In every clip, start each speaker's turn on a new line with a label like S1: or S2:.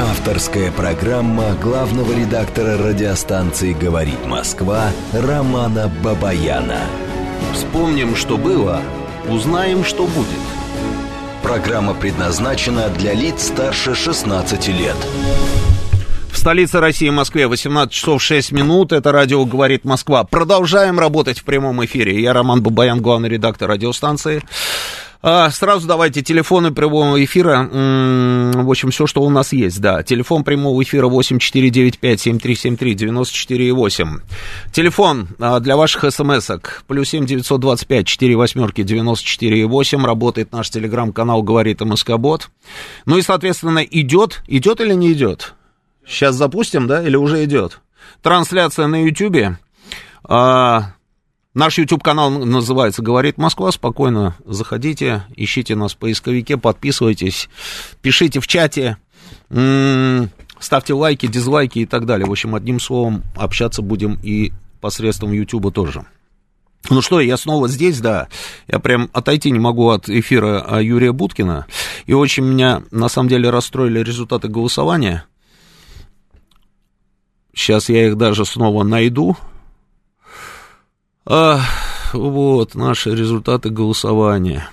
S1: Авторская программа главного редактора радиостанции «Говорит Москва» Романа Бабаяна.
S2: Вспомним, что было, узнаем, что будет.
S1: Программа предназначена для лиц старше 16 лет.
S2: В столице России, Москве, 18 часов 6 минут. Это радио «Говорит Москва». Продолжаем работать в прямом эфире. Я Роман Бабаян, главный редактор радиостанции. А, сразу давайте телефоны прямого эфира. В общем, все, что у нас есть, да. Телефон прямого эфира 8495-7373-94,8. Телефон а, для ваших смс-ок. Плюс 7 925 4 восьмерки 94,8. Работает наш телеграм-канал «Говорит МСК-бот». Ну и, соответственно, идет, идет или не идет? Сейчас запустим, да, или уже идет? Трансляция на Ютьюбе. А, Наш YouTube-канал называется «Говорит Москва». Спокойно заходите, ищите нас в поисковике, подписывайтесь, пишите в чате, ставьте лайки, дизлайки и так далее. В общем, одним словом, общаться будем и посредством YouTube тоже. Ну что, я снова здесь, да. Я прям отойти не могу от эфира а, Юрия Буткина. И очень меня, на самом деле, расстроили результаты голосования. Сейчас я их даже снова найду. А, вот наши результаты голосования.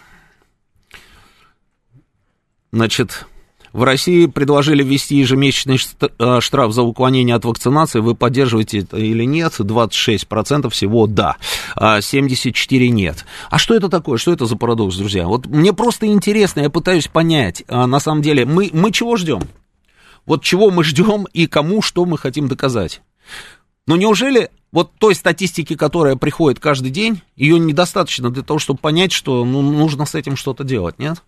S2: Значит, в России предложили ввести ежемесячный а, штраф за уклонение от вакцинации. Вы поддерживаете это или нет? 26% всего да, а 74% нет. А что это такое? Что это за парадокс, друзья? Вот мне просто интересно, я пытаюсь понять. А на самом деле, мы, мы чего ждем? Вот чего мы ждем и кому что мы хотим доказать? Но неужели вот той статистики, которая приходит каждый день, ее недостаточно для того, чтобы понять, что ну, нужно с этим что-то делать, нет?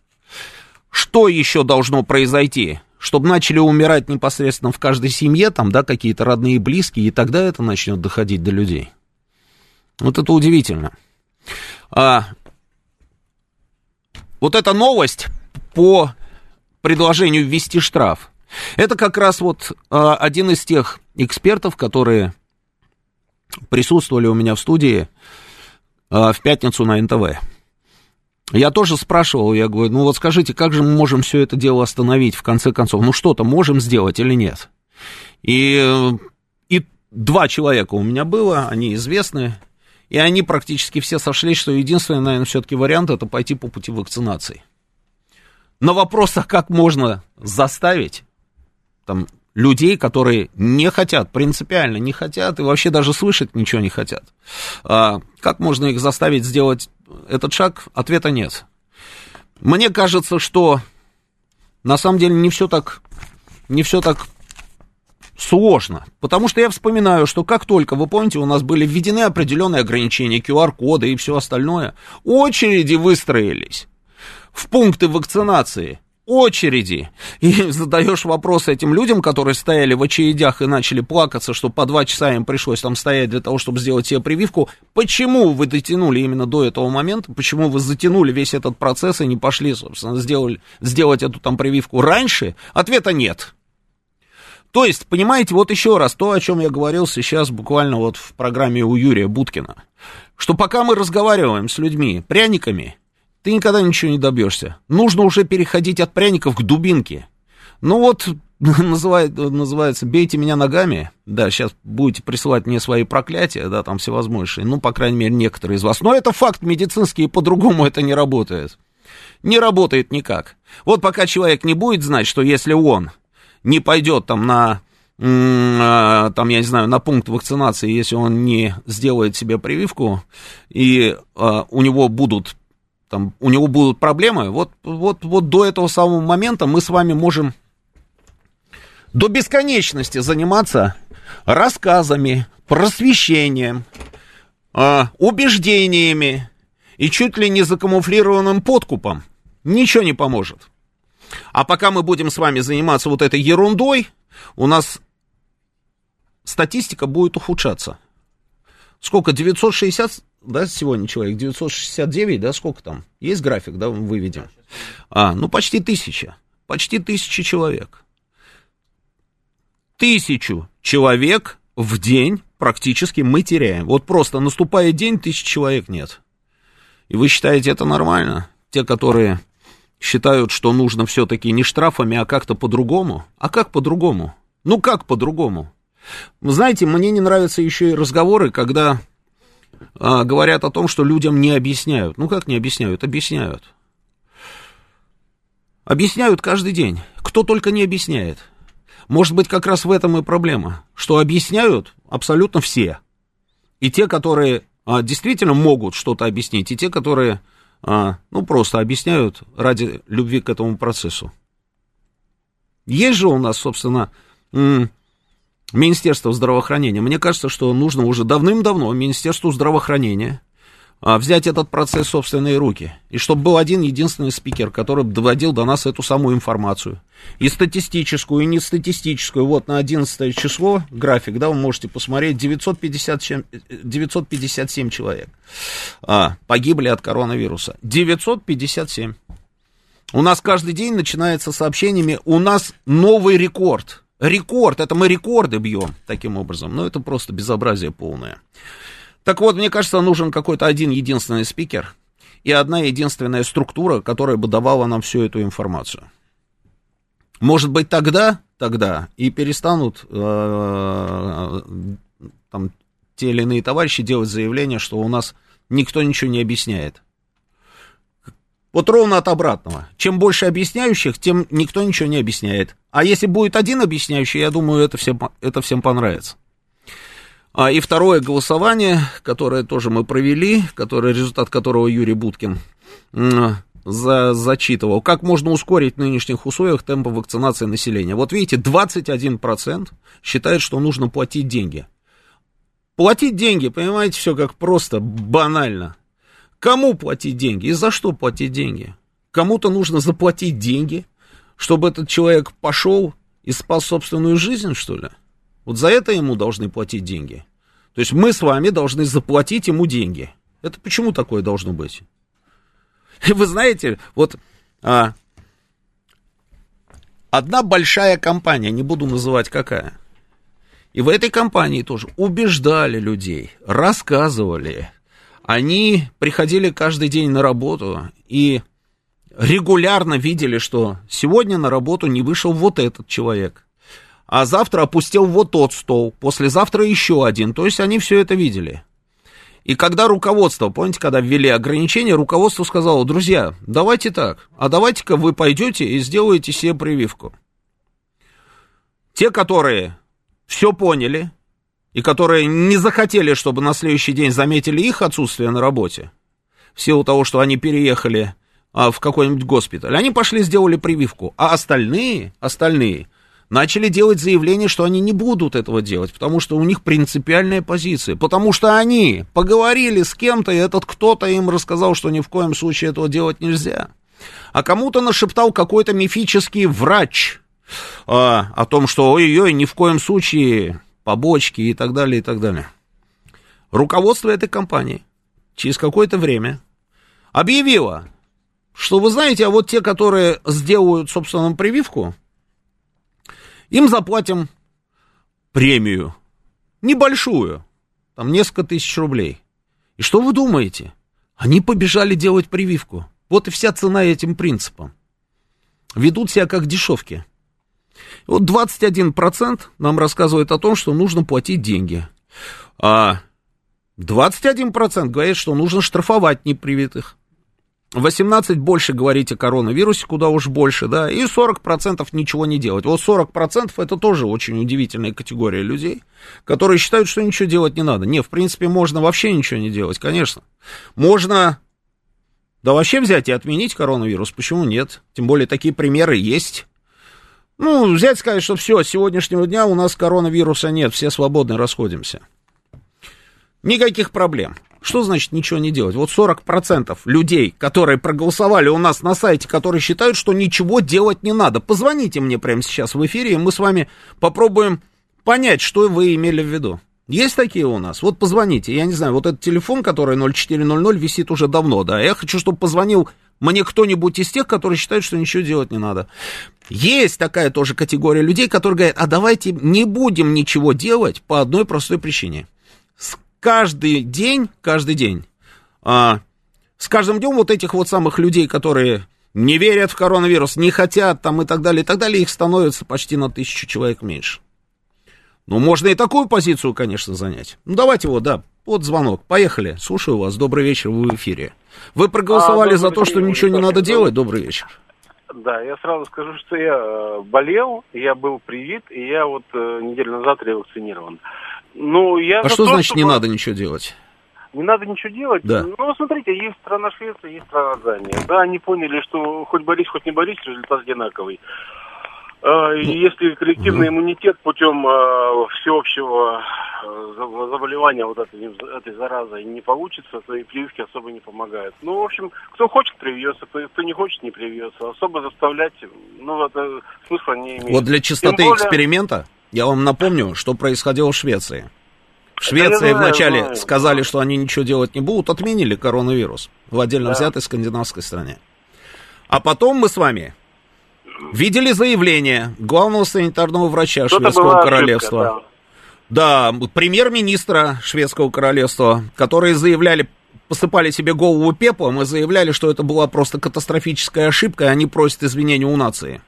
S2: Что еще должно произойти? Чтобы начали умирать непосредственно в каждой семье, там, да, какие-то родные близкие, и тогда это начнет доходить до людей. Вот это удивительно. А, вот эта новость по предложению ввести штраф. Это как раз вот а, один из тех экспертов, которые присутствовали у меня в студии э, в пятницу на НТВ. Я тоже спрашивал, я говорю, ну вот скажите, как же мы можем все это дело остановить в конце концов? Ну что-то можем сделать или нет? И, и два человека у меня было, они известны, и они практически все сошлись, что единственный, наверное, все-таки вариант это пойти по пути вакцинации. На вопрос, а как можно заставить там, людей, которые не хотят, принципиально не хотят и вообще даже слышать ничего не хотят. А, как можно их заставить сделать этот шаг? Ответа нет. Мне кажется, что на самом деле не все так, не все так сложно. Потому что я вспоминаю, что как только, вы помните, у нас были введены определенные ограничения, QR-коды и все остальное, очереди выстроились в пункты вакцинации очереди. И задаешь вопрос этим людям, которые стояли в очередях и начали плакаться, что по два часа им пришлось там стоять для того, чтобы сделать себе прививку. Почему вы дотянули именно до этого момента? Почему вы затянули весь этот процесс и не пошли, собственно, сделали, сделать эту там прививку раньше? Ответа нет. То есть, понимаете, вот еще раз, то, о чем я говорил сейчас буквально вот в программе у Юрия Буткина, что пока мы разговариваем с людьми пряниками, ты никогда ничего не добьешься. Нужно уже переходить от пряников к дубинке. Ну вот, называет, называется «бейте меня ногами». Да, сейчас будете присылать мне свои проклятия, да, там всевозможные. Ну, по крайней мере, некоторые из вас. Но это факт медицинский, и по-другому это не работает. Не работает никак. Вот пока человек не будет знать, что если он не пойдет там на а, там, я не знаю, на пункт вакцинации, если он не сделает себе прививку, и uh, у него будут там у него будут проблемы, вот, вот, вот до этого самого момента мы с вами можем до бесконечности заниматься рассказами, просвещением, э, убеждениями и чуть ли не закамуфлированным подкупом. Ничего не поможет. А пока мы будем с вами заниматься вот этой ерундой, у нас статистика будет ухудшаться. Сколько? 960 да, сегодня человек, 969, да, сколько там? Есть график, да, выведем? А, ну, почти тысяча, почти тысяча человек. Тысячу человек в день практически мы теряем. Вот просто наступает день, тысяч человек нет. И вы считаете это нормально? Те, которые считают, что нужно все-таки не штрафами, а как-то по-другому. А как по-другому? Ну как по-другому? Вы знаете, мне не нравятся еще и разговоры, когда а, говорят о том, что людям не объясняют. Ну как не объясняют? Объясняют. Объясняют каждый день. Кто только не объясняет. Может быть, как раз в этом и проблема, что объясняют абсолютно все. И те, которые а, действительно могут что-то объяснить, и те, которые, а, ну, просто объясняют ради любви к этому процессу. Есть же у нас, собственно, Министерство здравоохранения. Мне кажется, что нужно уже давным-давно Министерству здравоохранения а, взять этот процесс в собственные руки. И чтобы был один единственный спикер, который доводил до нас эту самую информацию. И статистическую, и не статистическую. Вот на 11 число график, да, вы можете посмотреть, 957, 957 человек а, погибли от коронавируса. 957. У нас каждый день начинается сообщениями, у нас новый рекорд. Рекорд, это мы рекорды бьем таким образом. Но это просто безобразие полное. Так вот, мне кажется, нужен какой-то один единственный спикер и одна единственная структура, которая бы давала нам всю эту информацию. Может быть, тогда, тогда и перестанут э, там, те или иные товарищи делать заявление, что у нас никто ничего не объясняет. Вот ровно от обратного. Чем больше объясняющих, тем никто ничего не объясняет. А если будет один объясняющий, я думаю, это всем, это всем понравится. А, и второе голосование, которое тоже мы провели, которое, результат которого Юрий Буткин за, зачитывал. Как можно ускорить в нынешних условиях темпы вакцинации населения? Вот видите, 21% считает, что нужно платить деньги. Платить деньги, понимаете, все как просто, банально. Кому платить деньги и за что платить деньги? Кому-то нужно заплатить деньги, чтобы этот человек пошел и спас собственную жизнь, что ли? Вот за это ему должны платить деньги. То есть мы с вами должны заплатить ему деньги. Это почему такое должно быть? И вы знаете, вот а, одна большая компания, не буду называть какая, и в этой компании тоже убеждали людей, рассказывали, они приходили каждый день на работу и регулярно видели, что сегодня на работу не вышел вот этот человек, а завтра опустил вот тот стол, послезавтра еще один. То есть они все это видели. И когда руководство, помните, когда ввели ограничения, руководство сказало, друзья, давайте так, а давайте-ка вы пойдете и сделаете себе прививку. Те, которые все поняли, и которые не захотели, чтобы на следующий день заметили их отсутствие на работе, в силу того, что они переехали а, в какой-нибудь госпиталь, они пошли сделали прививку, а остальные, остальные начали делать заявление, что они не будут этого делать, потому что у них принципиальная позиция, потому что они поговорили с кем-то, и этот кто-то им рассказал, что ни в коем случае этого делать нельзя. А кому-то нашептал какой-то мифический врач а, о том, что ой-ой, ни в коем случае побочки и так далее, и так далее. Руководство этой компании через какое-то время объявило, что вы знаете, а вот те, которые сделают, собственно, прививку, им заплатим премию, небольшую, там несколько тысяч рублей. И что вы думаете? Они побежали делать прививку. Вот и вся цена этим принципам. Ведут себя как дешевки. Вот 21% нам рассказывает о том, что нужно платить деньги. А 21% говорит, что нужно штрафовать непривитых. 18 больше говорить о коронавирусе, куда уж больше, да, и 40% ничего не делать. Вот 40% это тоже очень удивительная категория людей, которые считают, что ничего делать не надо. Не, в принципе, можно вообще ничего не делать, конечно. Можно, да вообще взять и отменить коронавирус, почему нет? Тем более такие примеры есть. Ну, взять сказать, что все, с сегодняшнего дня у нас коронавируса нет, все свободно расходимся. Никаких проблем. Что значит ничего не делать? Вот 40% людей, которые проголосовали у нас на сайте, которые считают, что ничего делать не надо. Позвоните мне прямо сейчас в эфире, и мы с вами попробуем понять, что вы имели в виду. Есть такие у нас? Вот позвоните. Я не знаю, вот этот телефон, который 0400 висит уже давно, да. Я хочу, чтобы позвонил мне кто-нибудь из тех, которые считают, что ничего делать не надо. Есть такая тоже категория людей, которые говорят, а давайте не будем ничего делать по одной простой причине. Каждый день, каждый день, а, с каждым днем вот этих вот самых людей, которые не верят в коронавирус, не хотят там и так далее, и так далее, их становится почти на тысячу человек меньше. Ну, можно и такую позицию, конечно, занять. Ну, давайте вот, да, вот звонок. Поехали. Слушаю вас. Добрый вечер, вы в эфире. Вы проголосовали а, за то, что ничего не надо делать? Добрый вечер.
S3: Да, я сразу скажу, что я э, болел, я был привит, и я вот э, неделю назад ревакцинирован. Ну, я
S2: а что то, значит чтобы... не надо ничего делать?
S3: Не надо ничего делать.
S2: Да.
S3: Ну, смотрите, есть страна Швеция, есть страна Дания. Да, они поняли, что хоть борись, хоть не борись, результат одинаковый. И ну, если коллективный угу. иммунитет путем э, всеобщего э, заболевания вот этой, этой заразой не получится, то и прививки особо не помогают. Ну, в общем, кто хочет, привьется, кто, кто не хочет, не привьется. Особо заставлять, ну, это смысла не имеет.
S2: Вот для чистоты более... эксперимента я вам напомню, что происходило в Швеции. В Швеции вначале знаю. сказали, что они ничего делать не будут, отменили коронавирус в отдельно да. взятой скандинавской стране. А потом мы с вами видели заявление главного санитарного врача Что-то Шведского королевства. Ошибка, да, да премьер-министра Шведского королевства, которые заявляли, посыпали себе голову пеплом и заявляли, что это была просто катастрофическая ошибка, и они просят извинения у нации.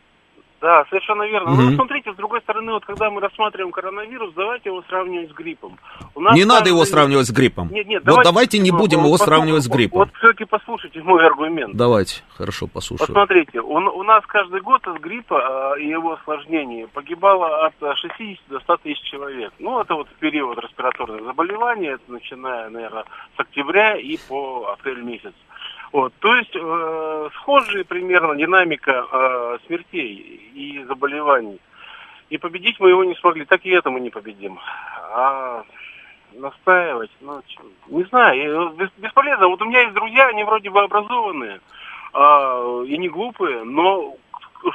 S3: Да, совершенно верно. Угу. Ну, смотрите, с другой стороны, вот когда мы рассматриваем коронавирус, давайте его сравнивать с гриппом.
S2: У нас не надо его сравнивать с гриппом. Нет, нет, давайте, вот давайте не будем его сравнивать с гриппом.
S3: Вот, все-таки послушайте мой аргумент.
S2: Давайте, хорошо, послушаю.
S3: Посмотрите, он, у нас каждый год от гриппа э, и его осложнений погибало от 60 до 100 тысяч человек. Ну, это вот период респираторных заболеваний, это начиная, наверное, с октября и по апрель месяц. Вот, то есть э, схожая примерно динамика э, смертей и заболеваний. И победить мы его не смогли, так и это мы не победим. А настаивать, ну, не знаю, бесполезно. Вот у меня есть друзья, они вроде бы образованные а, и не глупые, но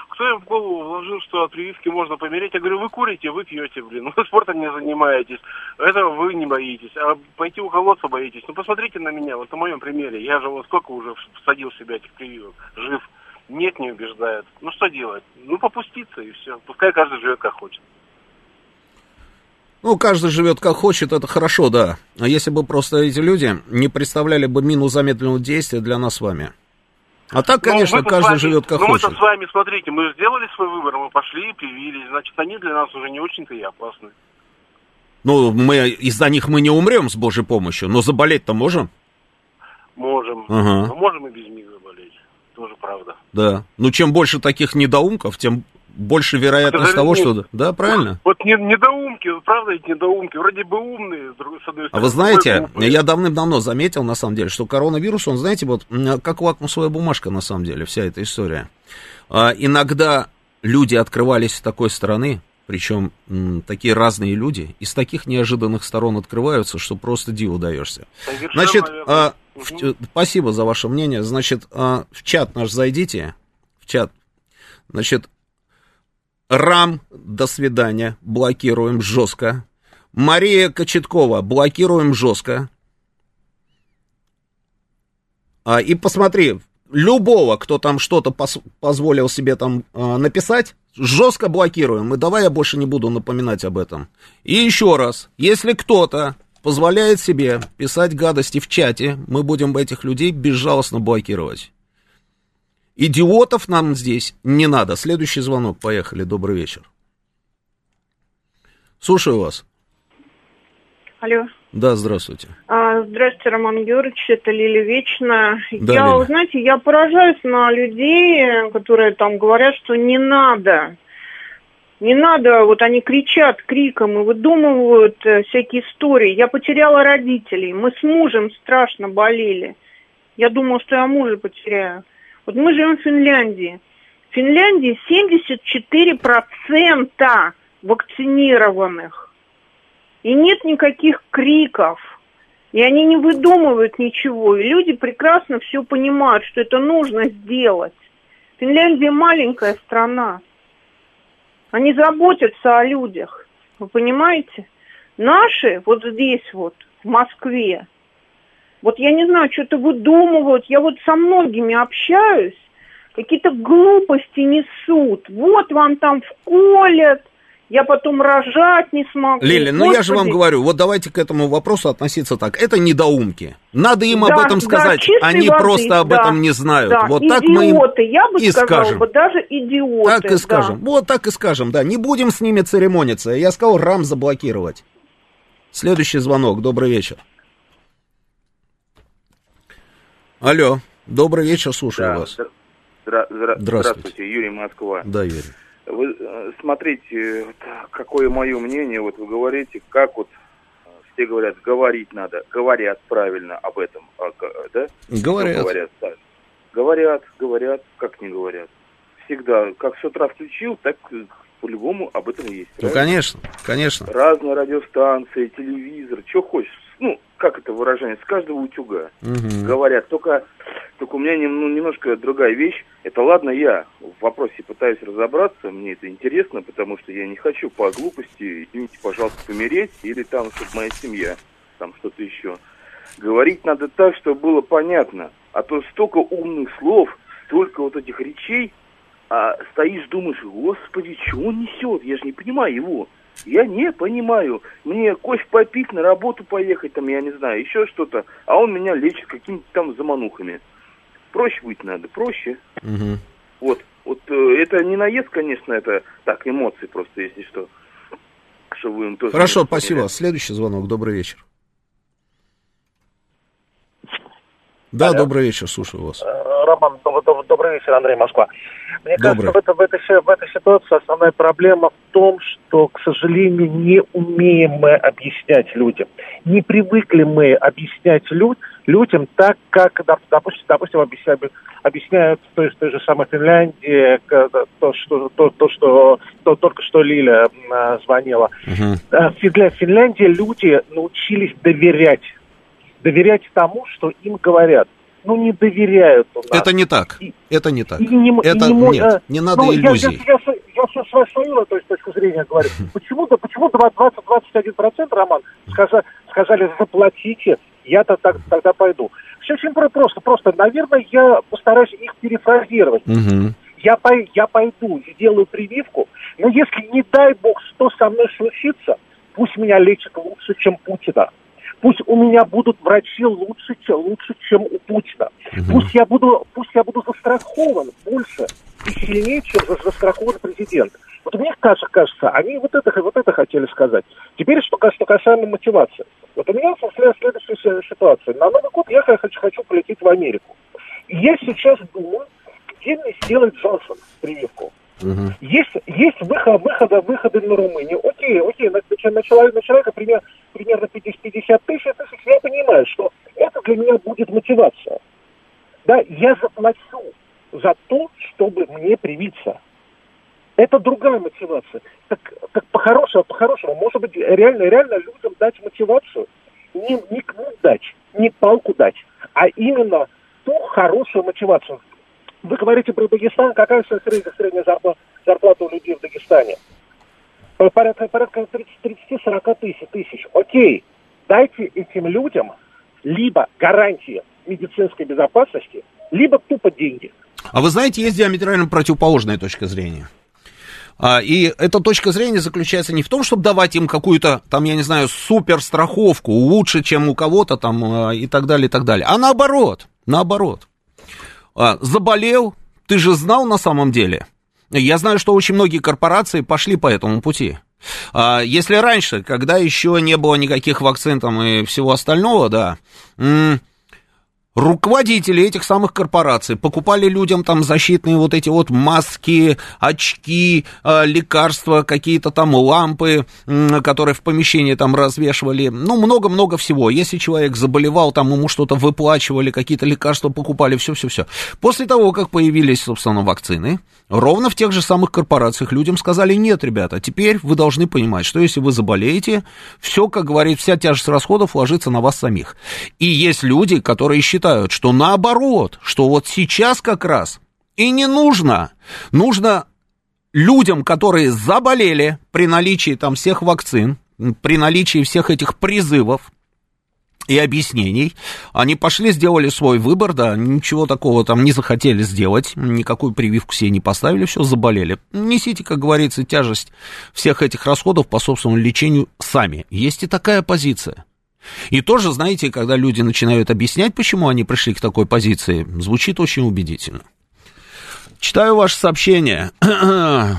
S3: кто им в голову вложил, что от прививки можно помереть? Я говорю, вы курите, вы пьете, блин, вы спортом не занимаетесь, этого вы не боитесь, а пойти уколоться боитесь. Ну, посмотрите на меня, вот на моем примере, я же вот сколько уже всадил в себя этих прививок, жив. Нет, не убеждает. Ну, что делать? Ну, попуститься и все. Пускай каждый живет как хочет.
S2: Ну, каждый живет как хочет, это хорошо, да. А если бы просто эти люди не представляли бы мину замедленного действия для нас с вами? А так, ну, конечно, каждый вами, живет как ну, хочет.
S3: Мы с вами, смотрите, мы сделали свой выбор, мы пошли и привились, значит, они для нас уже не очень-то и опасны.
S2: Ну, мы из-за них мы не умрем с Божьей помощью, но заболеть-то можем?
S3: Можем. Ага. Но можем и без них заболеть. Тоже правда.
S2: Да. Ну, чем больше таких недоумков, тем больше вероятность того, что... Да, правильно?
S3: Вот не, недоумки, правда ведь недоумки, вроде бы умные, с другой стороны.
S2: А вы знаете, я давным-давно заметил, на самом деле, что коронавирус, он, знаете, вот как лакмусовая бумажка, на самом деле, вся эта история. А, иногда люди открывались с такой стороны, причем м, такие разные люди, из таких неожиданных сторон открываются, что просто диву даешься. Значит, а, в, спасибо за ваше мнение. Значит, а, в чат наш зайдите, в чат. Значит, Рам, до свидания, блокируем жестко. Мария Кочеткова, блокируем жестко. А, и посмотри, любого, кто там что-то пос- позволил себе там а, написать, жестко блокируем. И давай я больше не буду напоминать об этом. И еще раз, если кто-то позволяет себе писать гадости в чате, мы будем этих людей безжалостно блокировать. Идиотов нам здесь не надо. Следующий звонок. Поехали. Добрый вечер. Слушаю вас.
S4: Алло.
S2: Да, здравствуйте.
S4: А, здравствуйте, Роман Георгиевич, это Лили Вечна. Да, я, Лили. знаете, я поражаюсь на людей, которые там говорят, что не надо. Не надо, вот они кричат криком и выдумывают э, всякие истории. Я потеряла родителей, мы с мужем страшно болели. Я думала, что я мужа потеряю. Вот мы живем в Финляндии. В Финляндии 74% вакцинированных. И нет никаких криков. И они не выдумывают ничего. И люди прекрасно все понимают, что это нужно сделать. Финляндия маленькая страна. Они заботятся о людях. Вы понимаете? Наши вот здесь вот, в Москве, вот я не знаю, что-то выдумывают. Я вот со многими общаюсь, какие-то глупости несут. Вот вам там вколят, я потом рожать не смогу.
S2: Лили, ну я же вам говорю, вот давайте к этому вопросу относиться так. Это недоумки. Надо им об
S4: Да,
S2: этом
S4: да,
S2: сказать.
S4: чистой
S2: Они
S4: воды,
S2: просто об
S4: да.
S2: этом не знают.
S4: Да,
S2: вот так мы им
S4: идиоты, я бы
S2: и
S4: сказала
S2: скажем.
S4: бы, даже идиоты.
S2: Так и
S4: да.
S2: скажем. Вот так и скажем, да. Не будем с ними церемониться. Я сказал рам заблокировать. Следующий звонок. Добрый вечер. Алло. Добрый вечер, слушаю
S5: Да,
S2: вас.
S5: здра- здра- здра-
S2: Здравствуйте.
S5: Здравствуйте, Юрий Москва.
S2: Да, Юрий.
S5: Вы э, смотрите, какое мое мнение, вот вы говорите, как вот все говорят, говорить надо, говорят правильно об этом, а, да?
S2: Говорят.
S5: говорят, да. говорят, говорят, как не говорят. Всегда, как с утра включил, так по-любому об этом есть.
S2: Ну,
S5: правильно?
S2: конечно, конечно.
S5: Разные радиостанции, телевизор, что хочешь. Ну, как это выражение, с каждого утюга.
S2: Мгм.
S5: говорят. Только, только у меня нем- ну, немножко другая вещь. Это ладно, я в вопросе пытаюсь разобраться, мне это интересно, потому что я не хочу по глупости, извините, пожалуйста, помереть, или там, чтобы моя семья, там что-то еще. Говорить надо так, чтобы было понятно. А то столько умных слов, столько вот этих речей, а стоишь, думаешь, господи, что он несет? Я же не понимаю его. Я не понимаю. Мне кофе попить, на работу поехать, там, я не знаю, еще что-то. А он меня лечит какими-то там заманухами. Проще быть надо, проще.
S2: Мгм.
S5: Вот, вот э, это не наезд, конечно, это так, эмоции просто, если что. Чтобы вы им тоже
S2: Хорошо, спасибо. Следующий звонок. Добрый вечер. Да,
S6: Алло.
S2: добрый вечер, слушаю вас.
S6: Роман, доб- доб- добрый вечер, Андрей Москва. Мне
S2: Добрый.
S6: кажется, в, это- в этой, в этой ситуации основная проблема в том, что, к сожалению, не умеем мы объяснять людям. Не привыкли мы объяснять люд- людям так, как, доп- допустим, допустим объясняют, объясняют в той, той же самой Финляндии, то, что, то, то, что то, только что Лиля а, звонила. Финля- в Финляндии люди научились доверять. Доверять тому, что им говорят. Ну, не доверяют у нас.
S2: Это не так.
S6: И-
S2: Это не так.
S6: И не мо- и
S2: Это
S6: не
S2: нет,
S6: э,
S2: не надо
S6: ну, я-
S2: иллюзий.
S6: Я, я, я, я со свою то есть, точку зрения говорю. Почему-то почему 20-21% Роман сказа- сказали заплатите, я-то так, тогда пойду. Все очень про- просто. Просто, наверное, я постараюсь их перефразировать.
S2: Мгм.
S6: Я, пой- я пойду, сделаю прививку, но если, не дай бог, что со мной случится, пусть меня лечат лучше, чем Путина. Пусть у меня будут врачи лучше, чем, лучше, чем у Путина. Пусть я буду, пусть я буду застрахован больше и сильнее, чем за- застрахован президент. Вот мне кажется, кажется, они вот это, вот это хотели сказать. Теперь, что, что касаемо мотивации. Вот у меня след- следующая си- ситуация. На Новый год я хочу, хочу полететь в Америку. И я сейчас думаю, где мне сделать Джонсон прививку.
S2: Мгм.
S6: Есть, есть выход, выхода, выходы на Румынию. Окей, окей, на, на человека, на человека пример, примерно 50, 50 тысяч, я понимаю, что это для меня будет мотивация. Да, я заплачу за то, чтобы мне привиться. Это другая мотивация. Так, так по-хорошему, по-хорошему, может быть, реально, реально людям дать мотивацию, не, не кнут дать, не палку дать, а именно ту хорошую мотивацию. Вы говорите про Дагестан, какая средняя, средняя зарплата, зарплата у людей в Дагестане? По- Порядка, порядка 30-40 тысяч, тысяч. Окей, дайте этим людям либо гарантии медицинской безопасности, либо тупо деньги.
S2: А вы знаете, есть диаметрально противоположная точка зрения. А, и эта точка зрения заключается не в том, чтобы давать им какую-то, там, я не знаю, суперстраховку, лучше, чем у кого-то там а, и так далее, и так далее. А наоборот, наоборот. А, заболел, ты же знал на самом деле. Я знаю, что очень многие корпорации пошли по этому пути. А, если раньше, когда еще не было никаких вакцин там и всего остального, да, руководители этих самых корпораций покупали людям там защитные вот эти вот маски, очки, э, лекарства, какие-то там лампы, которые в помещении там развешивали. Ну, много-много всего. Если человек заболевал, там ему что-то выплачивали, какие-то лекарства покупали, все-все-все. После того, как появились, собственно, вакцины, ровно в тех же самых корпорациях людям сказали, нет, ребята, теперь вы должны понимать, что если вы заболеете, все, как говорит, вся тяжесть расходов ложится на вас самих. И есть люди, которые считают, что наоборот, что вот сейчас как раз и не нужно, нужно людям, которые заболели при наличии там всех вакцин, при наличии всех этих призывов, и объяснений. Они пошли, сделали свой выбор, да, ничего такого там не захотели сделать, никакую прививку себе не поставили, все, заболели. Несите, как говорится, тяжесть всех этих расходов по собственному лечению сами. Есть и такая позиция. И тоже, знаете, когда люди начинают объяснять, почему они пришли к такой позиции, звучит очень убедительно. Читаю ваше сообщение.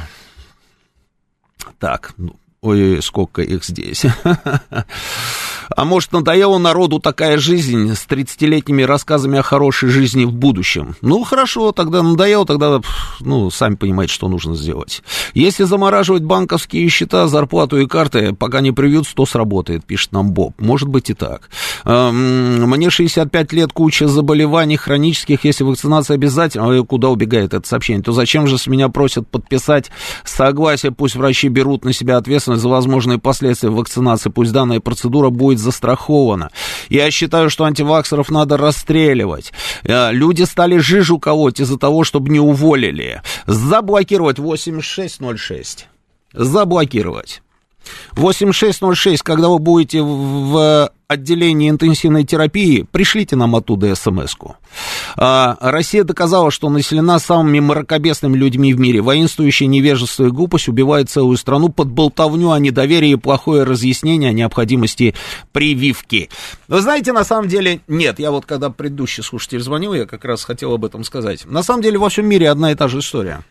S2: Так, ну, ой, сколько их здесь. А может, надоела народу такая жизнь с 30-летними рассказами о хорошей жизни в будущем? Ну, хорошо, тогда надоело, тогда, ну, сами понимаете, что нужно сделать. Если замораживать банковские счета, зарплату и карты, пока не привьют, то сработает, пишет нам Боб. Может быть и так. Мне 65 лет, куча заболеваний хронических, если вакцинация обязательно, куда убегает это сообщение, то зачем же с меня просят подписать согласие, пусть врачи берут на себя ответственность за возможные последствия вакцинации, пусть данная процедура будет быть застрахована. Я считаю, что антиваксеров надо расстреливать. Э, люди стали жижу колоть из-за того, чтобы не уволили. Заблокировать 8606. Заблокировать. 8606, когда вы будете в отделении интенсивной терапии, пришлите нам оттуда смс-ку. А, Россия доказала, что населена самыми мракобесными людьми в мире. Воинствующая невежество и глупость убивает целую страну под болтовню о недоверии и плохое разъяснение о необходимости прививки. Вы знаете, на самом деле, нет. Я вот когда предыдущий слушатель звонил, я как раз хотел об этом сказать. На самом деле во всем мире одна и та же история.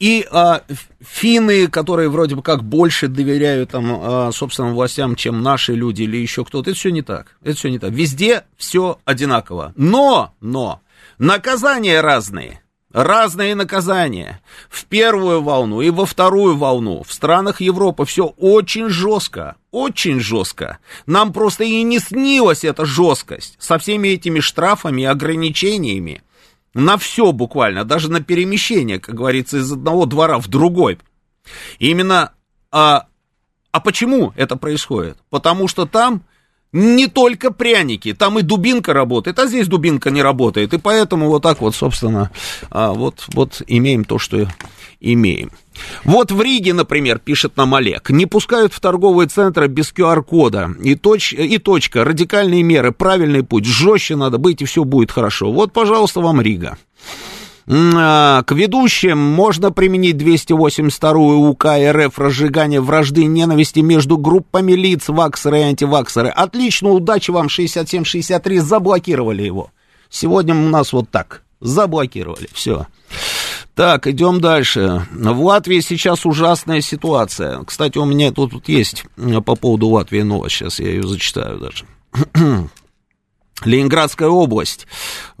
S2: И а, финны, которые вроде бы как больше доверяют там, а, собственным властям, чем наши люди или еще кто-то, это все не так. Это все не так. Везде все одинаково. Но, но, наказания разные. Разные наказания. В первую волну и во вторую волну. В странах Европы все очень жестко. Очень жестко. Нам просто и не снилась эта жесткость со всеми этими штрафами и ограничениями на все буквально, даже на перемещение, как говорится, из одного двора в другой. Именно, а, а почему это происходит? Потому что там не только пряники, там и дубинка работает, а здесь дубинка не работает, и поэтому вот так вот, собственно, а, вот, вот имеем то, что имеем. Вот в Риге, например, пишет нам Олег, не пускают в торговые центры без QR-кода. И, точ, и точка, радикальные меры, правильный путь, жестче надо быть, и все будет хорошо. Вот, пожалуйста, вам Рига. А, к ведущим можно применить 282 УК РФ разжигание вражды и ненависти между группами лиц, ваксеры и антиваксеры. Отлично, удачи вам, 6763, заблокировали его. Сегодня у нас вот так, заблокировали, все. Так, идем дальше. В Латвии сейчас ужасная ситуация. Кстати, у меня тут, тут есть по поводу Латвии новость. Сейчас я ее зачитаю даже. Ленинградская область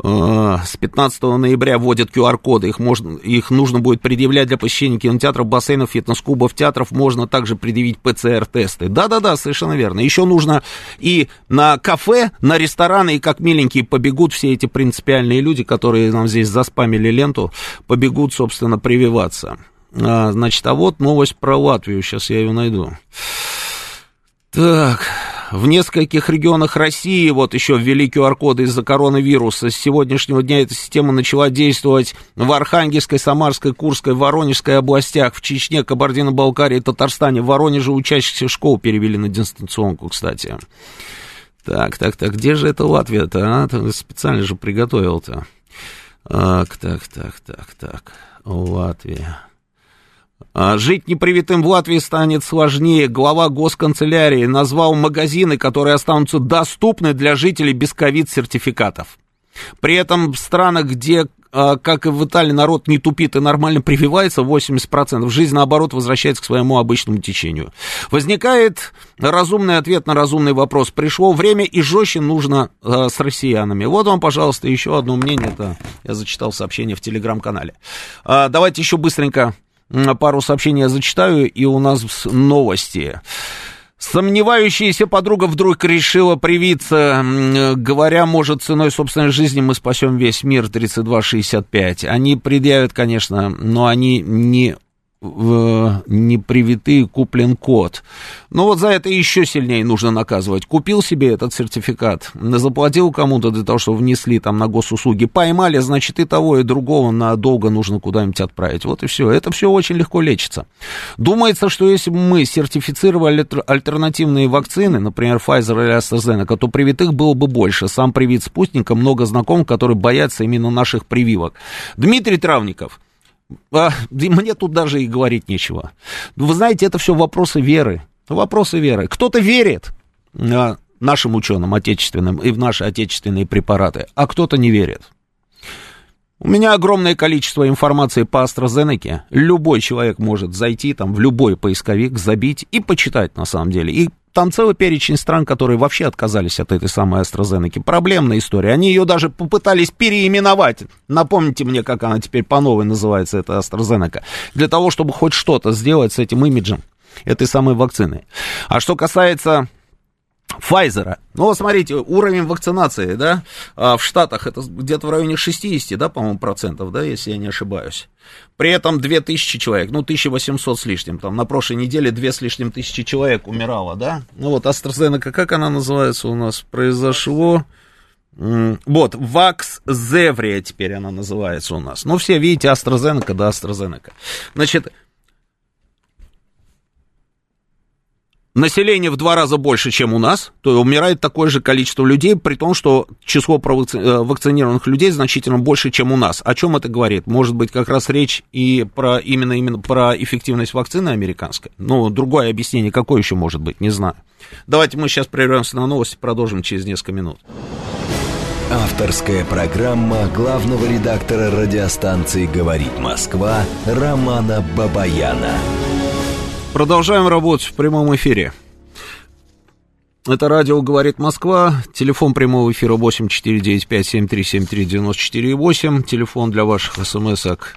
S2: э, с 15 ноября вводит QR-коды. Их, можно, их нужно будет предъявлять для посещения кинотеатров, бассейнов, фитнес-клубов, театров. Можно также предъявить ПЦР-тесты. Да-да-да, совершенно верно. Еще нужно и на кафе, на рестораны, и как миленькие побегут все эти принципиальные люди, которые нам здесь заспамили ленту, побегут, собственно, прививаться. А, значит, а вот новость про Латвию. Сейчас я ее найду. Так, в нескольких регионах России вот еще ввели QR-коды из-за коронавируса. С сегодняшнего дня эта система начала действовать в Архангельской, Самарской, Курской, Воронежской областях, в Чечне, Кабардино-Балкарии, Татарстане. В Воронеже учащихся школ перевели на дистанционку, кстати. Так, так, так, где же это Латвия-то, а? Специально же приготовил-то. Так, так, так, так, так, Латвия. А, жить непривитым в Латвии станет сложнее. Глава госканцелярии назвал магазины, которые останутся доступны для жителей без ковид-сертификатов. При этом в странах, где, а, как и в Италии, народ не тупит и нормально прививается, 80%, жизнь, наоборот, возвращается к своему обычному течению. Возникает разумный ответ на разумный вопрос. Пришло время, и жестче нужно э, с россиянами. Вот вам, пожалуйста, еще одно мнение. Это я зачитал сообщение в телеграм-канале. Давайте еще быстренько пару сообщений я зачитаю, и у нас новости. Сомневающаяся подруга вдруг решила привиться, говоря, может, ценой собственной жизни мы спасем весь мир, 3265. Они предъявят, конечно, но они не непривитый куплен код. Но вот за это еще сильнее нужно наказывать. Купил себе этот сертификат, заплатил кому-то для того, чтобы внесли там на госуслуги, поймали, значит, и того, и другого надолго нужно куда-нибудь отправить. Вот и все. Это все очень легко лечится. Думается, что если бы мы сертифицировали альтернативные вакцины, например, Pfizer или AstraZeneca, то привитых было бы больше. Сам привит спутника, много знакомых, которые боятся именно наших прививок. Дмитрий Травников, а, мне тут даже и говорить нечего. Вы знаете, это все вопросы веры. Вопросы веры. Кто-то верит а, нашим ученым отечественным и в наши отечественные препараты, а кто-то не верит. У меня огромное количество информации по AstraZeneca. Любой человек может зайти там в любой поисковик, забить и почитать на самом деле. И там целый перечень стран, которые вообще отказались от этой самой AstraZeneca. Проблемная история. Они ее даже попытались переименовать. Напомните мне, как она теперь по новой называется, эта AstraZeneca. Для того, чтобы хоть что-то сделать с этим имиджем этой самой вакцины. А что касается Pfizer. Ну, вот смотрите, уровень вакцинации, да, а, в Штатах это где-то в районе 60, да, по-моему, процентов, да, если я не ошибаюсь. При этом 2000 человек, ну, 1800 с лишним, там, на прошлой неделе 2 с лишним тысячи человек умирало, да. Ну, вот AstraZeneca, как она называется у нас, произошло... Вот, Вакс Зеврия теперь она называется у нас. Ну, все видите, AstraZeneca, да, AstraZeneca. Значит, население в два раза больше, чем у нас, то умирает такое же количество людей, при том, что число э, вакцинированных людей значительно больше, чем у нас. О чем это говорит? Может быть, как раз речь и про именно, именно про эффективность вакцины американской? Ну, другое объяснение какое еще может быть, не знаю. Давайте мы сейчас прервемся на новости, продолжим через несколько минут.
S1: Авторская программа главного редактора радиостанции «Говорит Москва» Романа Бабаяна.
S2: Продолжаем работать в прямом эфире. Это радио «Говорит Москва». Телефон прямого эфира 8495-7373-94,8. Телефон для ваших смс-ок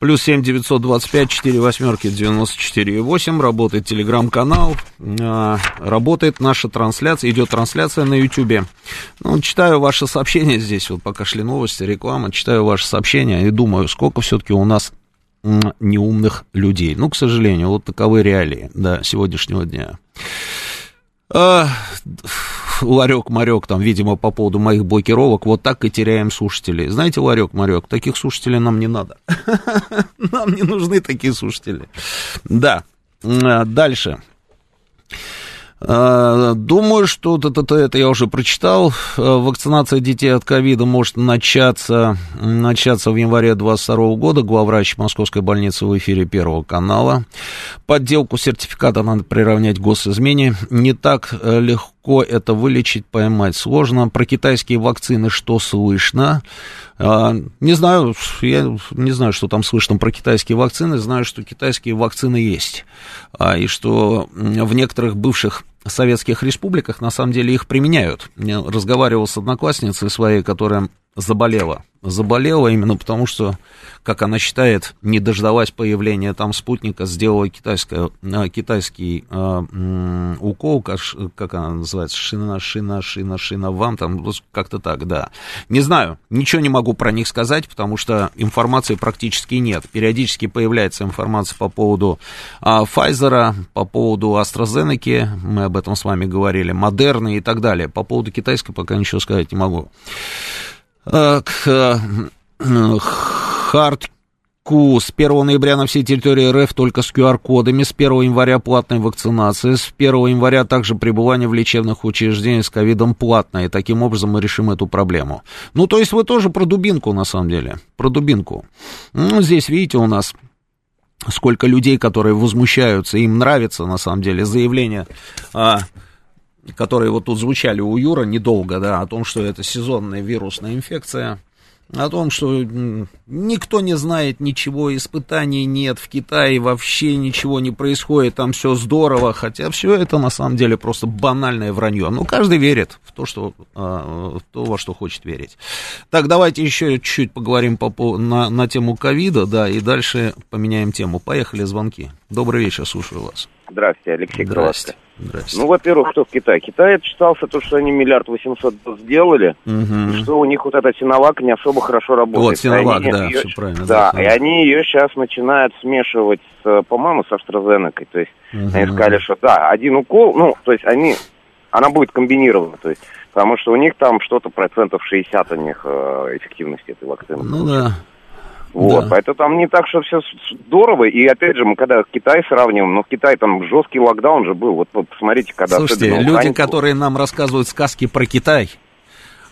S2: плюс 7 925 4 восьмерки 94,8. Работает телеграм-канал. А, работает наша трансляция. Идет трансляция на ютюбе. Ну, читаю ваши сообщения здесь. Вот пока шли новости, реклама. Читаю ваши сообщения и думаю, сколько все-таки у нас неумных людей. Ну, к сожалению, вот таковы реалии да, сегодняшнего дня. А, Ларек-марек, там, видимо, по поводу моих блокировок, вот так и теряем слушателей. Знаете, Ларек-марек, таких слушателей нам не надо. Нам не нужны такие слушатели. Да, а, дальше. Э, думаю, что это, я уже прочитал. Э, вакцинация детей от ковида может начаться, начаться в январе 2022 года. Главврач Московской больницы в эфире Первого канала. Подделку сертификата надо приравнять госизмене. Не так э, легко это вылечить, поймать сложно. Про китайские вакцины что слышно? Не знаю, я не знаю, что там слышно про китайские вакцины. Знаю, что китайские вакцины есть. А, и что в некоторых бывших советских республиках на самом деле их применяют. Я разговаривал с одноклассницей своей, которая заболела. Заболела именно потому, что, как она считает, не дождалась появления там спутника, сделала китайское, э, китайский э, укол, как, как она называется, шина, шина, шина, шина, вам, там как-то так, да. Не знаю, ничего не могу про них сказать, потому что информации практически нет. Периодически появляется информация по поводу э, Pfizer, по поводу AstraZeneca, мы об этом с вами говорили, Модерны и так далее. По поводу китайской пока ничего сказать не могу. Э, к Хардку с 1 ноября на всей территории РФ только с QR-кодами, с 1 января платная вакцинация, с 1 января также пребывание в лечебных учреждениях с ковидом платное, таким образом мы решим эту проблему. Ну, то есть вы тоже про дубинку, на самом деле, про дубинку. Ну, здесь, видите, у нас сколько людей, которые возмущаются, им нравится, на самом деле, заявление а, которые вот тут звучали у Юра недолго, да, о том, что это сезонная вирусная инфекция, о том, что никто не знает ничего, испытаний нет, в Китае вообще ничего не происходит, там все здорово, хотя все это на самом деле просто банальное вранье. Ну, каждый верит в то, что, а, в то во что хочет верить. Так, давайте еще чуть-чуть поговорим по, на, на тему ковида, да, и дальше поменяем тему. Поехали, звонки. Добрый вечер, слушаю вас.
S7: Здравствуйте, Алексей Здравствуйте.
S2: Здрасте.
S7: Ну, во-первых, что в Китае? Китай отчитался то, что они миллиард восемьсот сделали, и что у них вот эта синовак не особо хорошо работает.
S2: Вот, Синовак,
S7: они
S2: да,
S7: её-
S2: всё правильно,
S7: Да,
S2: да.
S7: и они ее сейчас начинают смешивать, с, по-моему, с AstraZeneca. То есть
S2: Мгм.
S7: они сказали, что да, один укол, ну, то есть они, она будет комбинирована, то есть, потому что у них там что-то процентов 60 у них э, эффективности этой вакцины.
S2: Ну да.
S7: Вот,
S2: Да.
S7: поэтому там не так, что все здорово. И опять же, мы когда Китай сравниваем, ну в Китае там жесткий локдаун же был. Вот по- посмотрите, когда
S2: Слушайте, люди,
S7: Ухань-
S2: которые нам рассказывают сказки про Китай,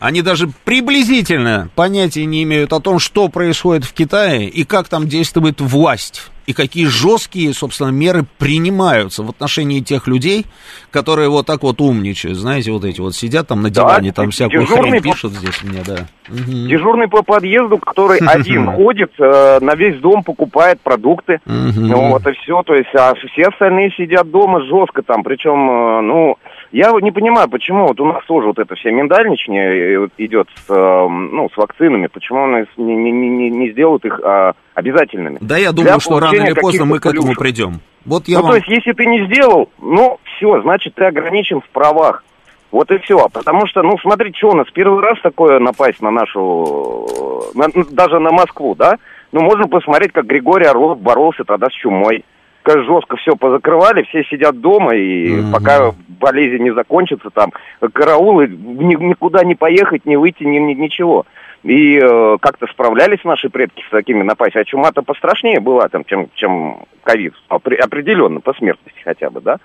S2: они даже приблизительно понятия не имеют о том, что происходит в Китае и как там действует власть. И какие жесткие, собственно, меры принимаются в отношении тех людей, которые вот так вот умничают. Знаете, вот эти вот сидят там на
S7: Да,
S2: диване, там всякую хрень
S7: по-
S2: пишут здесь мне, да. Мгм.
S7: Дежурный по подъезду, который один ходит, э, на весь дом покупает продукты. Ну вот и все, то есть, а все остальные сидят дома жестко там, причем, э, ну, я вот не понимаю, почему вот у нас тоже вот это все миндальничание э, идет с, э, ну, с вакцинами, почему у нас не, не, не, не сделают их а, обязательными.
S2: Да я
S7: Для
S2: думаю, что рано или поздно мы к этому
S7: плюшек.
S2: придем. Вот я
S7: ну,
S2: вам...
S7: то есть, если ты не сделал, ну, все, значит, ты ограничен в правах. Вот и все. Потому что, ну, смотрите, что у нас первый раз такое напасть на нашу, на- ну, даже на Москву, да? Ну, можно посмотреть, как Григорий Орлов боролся тогда с чумой. Как жестко все позакрывали, все сидят дома, и
S2: Мгм.
S7: пока болезнь не закончится, там, караулы, ни- никуда не поехать, не выйти, ни, ни- ничего. И э, как-то справлялись наши предки с такими напастями. А чума-то пострашнее была, там, чем, чем ковид. Опре- определенно, по смертности хотя бы, да?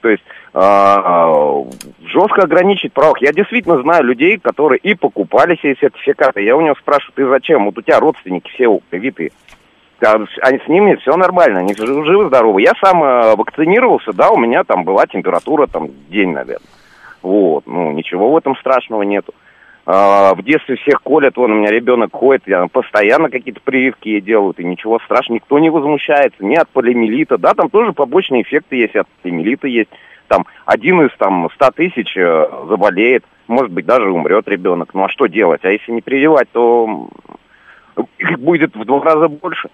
S7: То есть а, жестко ограничить правах. Я действительно знаю людей, которые и покупали себе сертификаты. Я у него спрашиваю, ты зачем? Вот у тебя родственники все привитые. Они, с ними все нормально, они жи- живы-здоровы. Я сам э, вакцинировался, да, у меня там была температура, там, день, наверное. Вот, ну, ничего в этом страшного нету. А, в детстве всех колят, вон у меня ребенок ходит, я, постоянно какие-то прививки ей делают, и ничего страшного, никто не возмущается, ни от полиомиелита, да, там тоже побочные эффекты есть, от полиомиелита есть, там один из там 100 тысяч э, заболеет, может быть, даже умрет ребенок, ну а что делать, а если не прививать, то их будет в два раза больше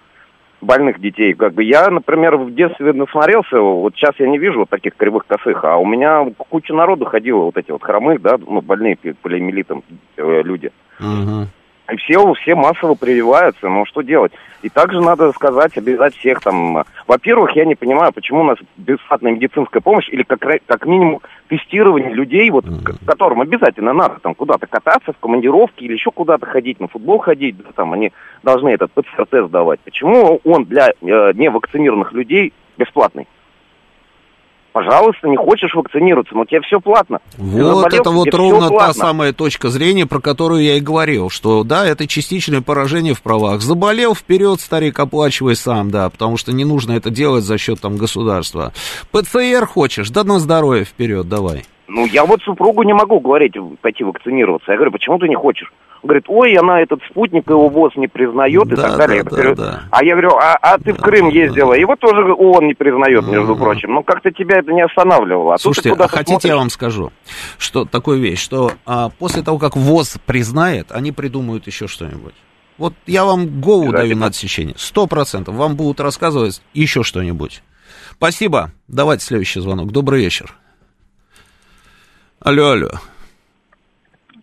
S7: больных детей. Как бы я, например, в детстве насмотрелся, вот сейчас я не вижу вот таких кривых косых, а у меня куча народу ходила, вот эти вот хромых, да, ну, больные полиомиелитом э, люди.
S2: Мгм.
S7: И все, все массово прививаются, ну что делать? И также надо сказать, обязать всех там. Во-первых, я не понимаю, почему у нас бесплатная медицинская помощь или как, как минимум тестирование людей, вот, к- которым обязательно надо там куда-то кататься, в командировки или еще куда-то ходить, на футбол ходить, да, там они должны этот ПЦР-тест давать. Почему он для э, невакцинированных людей бесплатный? Пожалуйста, не хочешь вакцинироваться, но тебе все платно.
S2: Вот
S7: заболел,
S2: это вот ровно та самая точка зрения, про которую я и говорил, что да, это частичное поражение в правах. Заболел вперед, старик, оплачивай сам, да, потому что не нужно это делать за счет там государства. ПЦР хочешь, да на здоровье вперед, давай.
S7: Ну, я вот супругу не могу говорить, пойти вакцинироваться. Я говорю, почему ты не хочешь? Говорит, ой, она этот спутник, его ВОЗ не признает и
S2: Да,
S7: так далее.
S2: да,
S7: Я говорю,
S2: да, да.
S7: А я говорю, а, а ты в
S2: Да,
S7: Крым
S2: да,
S7: ездила,
S2: да.
S7: его тоже ООН не признает, между
S2: Мгм.
S7: прочим. Ну, как-то тебя это не останавливало. А
S2: Слушайте, а хотите я
S7: смотришь.
S2: вам скажу, что такую вещь, что а, после того, как ВОЗ признает, они придумают еще что-нибудь. Вот я вам голову даю
S7: Обязательно.
S2: на отсечение. Сто процентов. Вам будут рассказывать еще что-нибудь. Спасибо. Давайте следующий звонок. Добрый вечер. Алло, алло.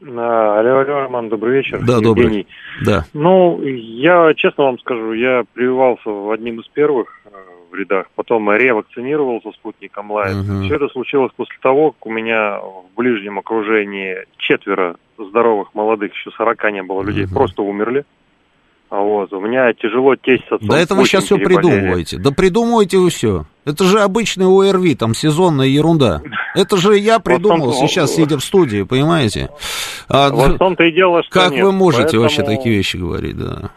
S8: А, Алло, алло, Роман, добрый вечер.
S2: Да,
S8: Евгений.
S2: добрый. Да.
S8: Ну, я честно вам скажу, я прививался в одним из первых э, в рядах, потом ревакцинировался спутником Лайт.
S2: Мгм.
S8: Все это случилось после того, как у меня в ближнем окружении четверо здоровых молодых, еще 40 не было людей,
S2: Мгм.
S8: просто умерли. А вот, у меня тяжело тесть отцом.
S2: Да это вы сейчас все придумываете. Да придумывайте вы все. Это же обычный ОРВИ, там сезонная ерунда. Это же я придумал
S8: том-то-
S2: сейчас, сидя в студии, понимаете? А,
S8: Вот в том-то и дело, что
S2: как
S8: нет.
S2: вы можете вообще
S8: Поэтому
S2: такие вещи говорить, да?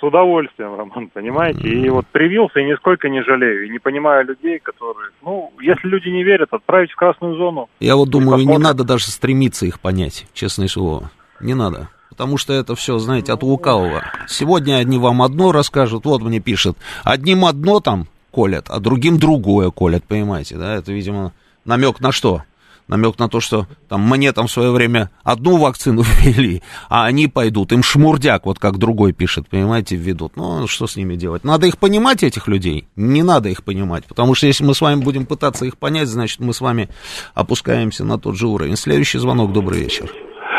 S8: С удовольствием, Роман, понимаете? И вот привился и нисколько не жалею. И не понимаю людей, которые... Ну, если люди не верят, отправить в красную зону.
S2: Я вот думаю, не надо даже стремиться их понять, честное слово. Не надо. Потому что это все, знаете, от лукавого. Сегодня одни вам одно расскажут, вот мне пишет, одним одно там колят, а другим другое колят, понимаете, да? Это, видимо, намек на что? намек на то, что там мне там в свое время одну вакцину ввели, а они пойдут, им шмурдяк, вот как другой пишет, понимаете, введут. Ну, что с ними делать? Надо их понимать, этих людей? Не надо их понимать, потому что если мы с вами будем пытаться их понять, значит, мы с вами опускаемся на тот же уровень. Следующий звонок, добрый вечер.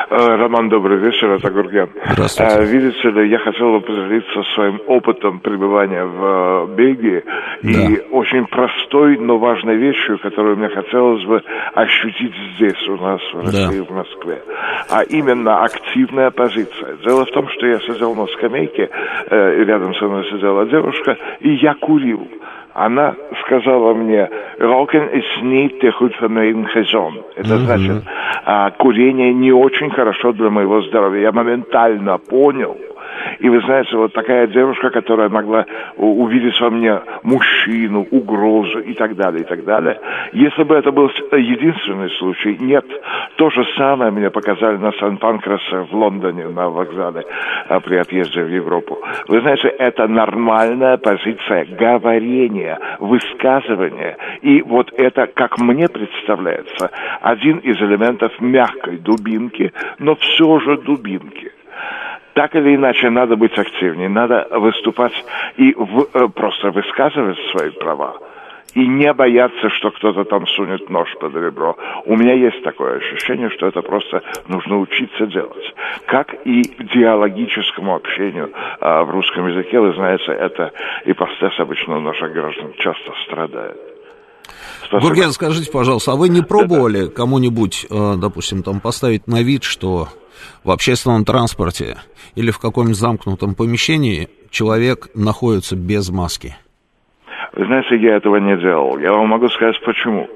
S9: Э, Роман, добрый вечер, это Гурген.
S2: Здравствуйте.
S9: Э, Видите ли, я хотел бы поделиться своим опытом пребывания в э, Бельгии и очень простой, но важной вещью, которую мне хотелось бы ощутить здесь у нас, в России, в Москве. А именно активная позиция. Дело в том, что я сидел на скамейке, рядом со мной сидела девушка, и я курил. Она сказала мне, «Rauchen ist nicht gut für meinen Gesund». Это значит, а, курение не очень хорошо для моего здоровья. Я моментально понял. И вы знаете, вот такая девушка, которая могла увидеть во мне мужчину, угрозу и так далее, и так далее. Если бы это был с- единственный случай, нет. То же самое мне показали на Сан-Панкрасе в Лондоне на вокзале а, при отъезде в Европу. Вы знаете, это нормальная позиция говорения, высказывания. И вот это, как мне представляется, один из элементов мягкой дубинки, но все же дубинки так или иначе надо быть активнее, надо выступать и в- э, просто высказывать свои права. И не бояться, что кто-то там сунет нож под ребро. У меня есть такое ощущение, что это просто нужно учиться делать. Как и диалогическому общению а, в русском языке, вы знаете, это ипостась обычно наших граждан часто страдает. Спасибо.
S2: Гурген, скажите, пожалуйста, а вы не пробовали кому-нибудь, э, допустим, там поставить на вид, что в общественном транспорте или в каком-нибудь замкнутом помещении человек находится без маски?
S9: Вы знаете, я этого не делал. Я вам могу сказать почему.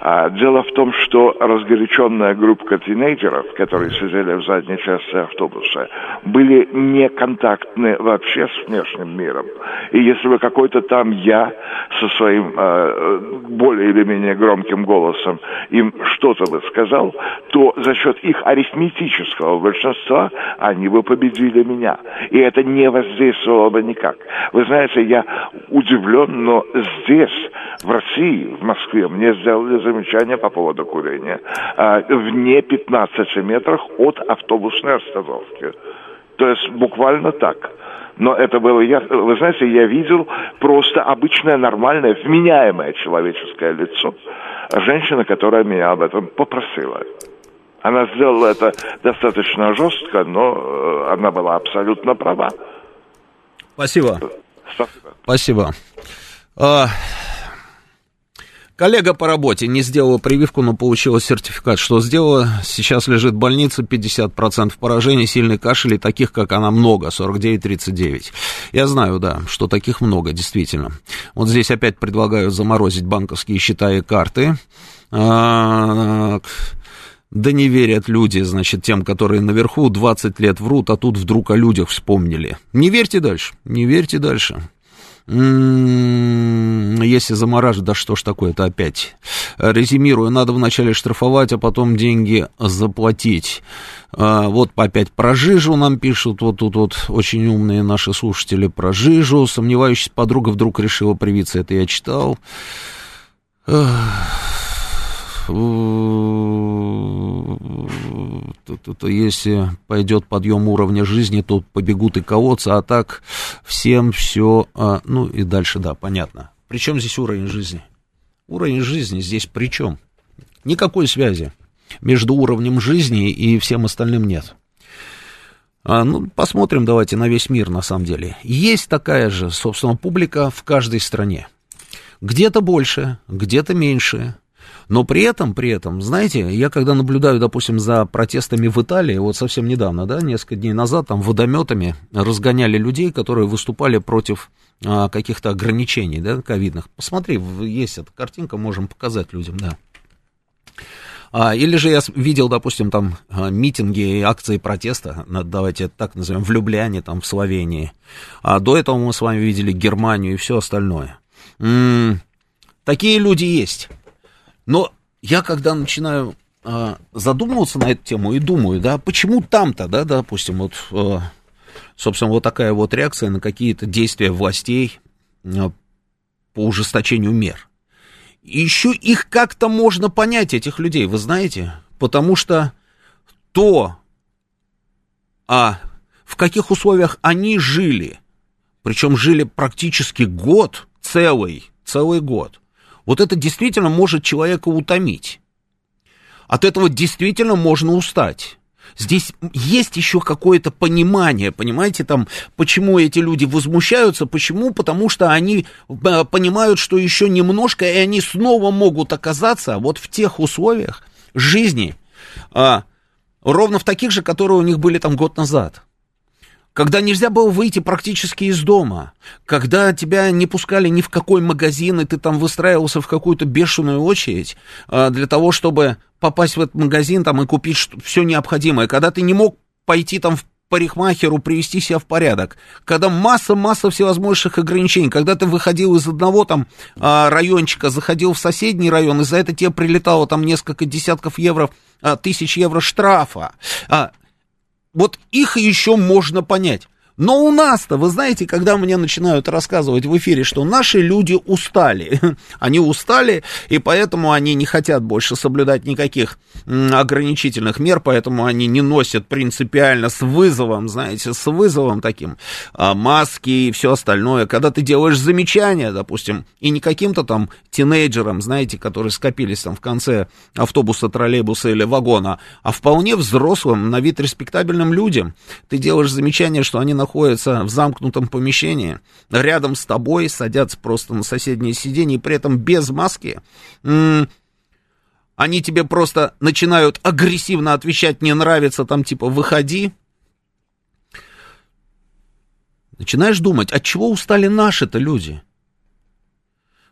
S9: А, дело в том, что разгоряченная группа тинейджеров, которые сидели в задней части автобуса, были неконтактны вообще с внешним миром. И если бы какой-то там я со своим э, более или менее громким голосом им что-то бы сказал, то за счет их арифметического большинства они бы победили меня. И это не воздействовало бы никак. Вы знаете, я удивлен, но здесь, в России, в Москве, мне сделали замечание по поводу курения а, вне 15 метрах от автобусной остановки. То есть буквально так. Но это было, я, вы знаете, я видел просто обычное, нормальное, вменяемое человеческое лицо женщины, которая меня об этом попросила. Она сделала это достаточно жестко, но э, она была абсолютно права.
S2: Спасибо.
S9: Спасибо.
S2: Спасибо. Коллега по работе не сделала прививку, но получила сертификат. Что сделала? Сейчас лежит в больнице, 50% поражений, сильный кашель, и таких, как она, много, 49-39. Я знаю, да, что таких много, действительно. Вот здесь опять предлагаю заморозить банковские счета и карты. А, да не верят люди, значит, тем, которые наверху 20 лет врут, а тут вдруг о людях вспомнили. Не верьте дальше, не верьте дальше. М-м, Если замораживать, да что ж такое-то опять. Резюмирую, надо вначале штрафовать, а потом деньги заплатить. А, Вот опять про жижу нам пишут, вот тут вот очень умные наши слушатели про жижу. Сомневающаяся подруга вдруг решила привиться, это я читал. Тут, если пойдет подъем уровня жизни, то побегут и колодцы, а так всем все, а, ну и дальше, да, понятно. Причем здесь уровень жизни? Уровень жизни здесь при чем? Никакой связи между уровнем жизни и всем остальным нет. А, ну, посмотрим давайте на весь мир, на самом деле. Есть такая же, собственно, публика в каждой стране. Где-то больше, где-то меньше. Но при этом, при этом, знаете, я когда наблюдаю, допустим, за протестами в Италии, вот совсем недавно, да, несколько дней назад, там водометами разгоняли людей, которые выступали против а, каких-то ограничений, да, ковидных. Посмотри, есть эта картинка, можем показать людям, да. А, или же я видел, допустим, там а, митинги и акции протеста, давайте это так назовем, в Любляне, там, в Словении. А до этого мы с вами видели Германию и все остальное. М, такие люди есть. Но я когда начинаю а, задумываться на эту тему и думаю, да, почему там-то, да, допустим, вот, а, собственно, вот такая вот реакция на какие-то действия властей а, по ужесточению мер. еще их как-то можно понять, этих людей, вы знаете, потому что то, а в каких условиях они жили, причем жили практически год, целый, целый год, вот это действительно может человека утомить. От этого действительно можно устать. Здесь есть еще какое-то понимание, понимаете, там, почему эти люди возмущаются, почему, потому что они э, понимают, что еще немножко, и они снова могут оказаться вот в тех условиях жизни, а, ровно в таких же, которые у них были там год назад когда нельзя было выйти практически из дома, когда тебя не пускали ни в какой магазин, и ты там выстраивался в какую-то бешеную очередь а, для того, чтобы попасть в этот магазин там, и купить все необходимое, когда ты не мог пойти там в парикмахеру, привести себя в порядок, когда масса-масса всевозможных ограничений, когда ты выходил из одного там а, райончика, заходил в соседний район, и за это тебе прилетало там несколько десятков евро, а, тысяч евро штрафа вот их еще можно понять. Но у нас-то, вы знаете, когда мне начинают рассказывать в эфире, что наши люди устали, они устали, и поэтому они не хотят больше соблюдать никаких ограничительных мер, поэтому они не носят принципиально с вызовом, знаете, с вызовом таким а, маски и все остальное. Когда ты делаешь замечания, допустим, и не каким-то там тинейджерам, знаете, которые скопились там в конце автобуса, троллейбуса или вагона, а вполне взрослым, на вид респектабельным людям, ты делаешь замечание, что они находятся в замкнутом помещении, рядом с тобой, садятся просто на соседнее сиденье, и при этом без маски, они тебе просто начинают агрессивно отвечать, не нравится, там типа выходи. Начинаешь думать, от чего устали наши-то люди?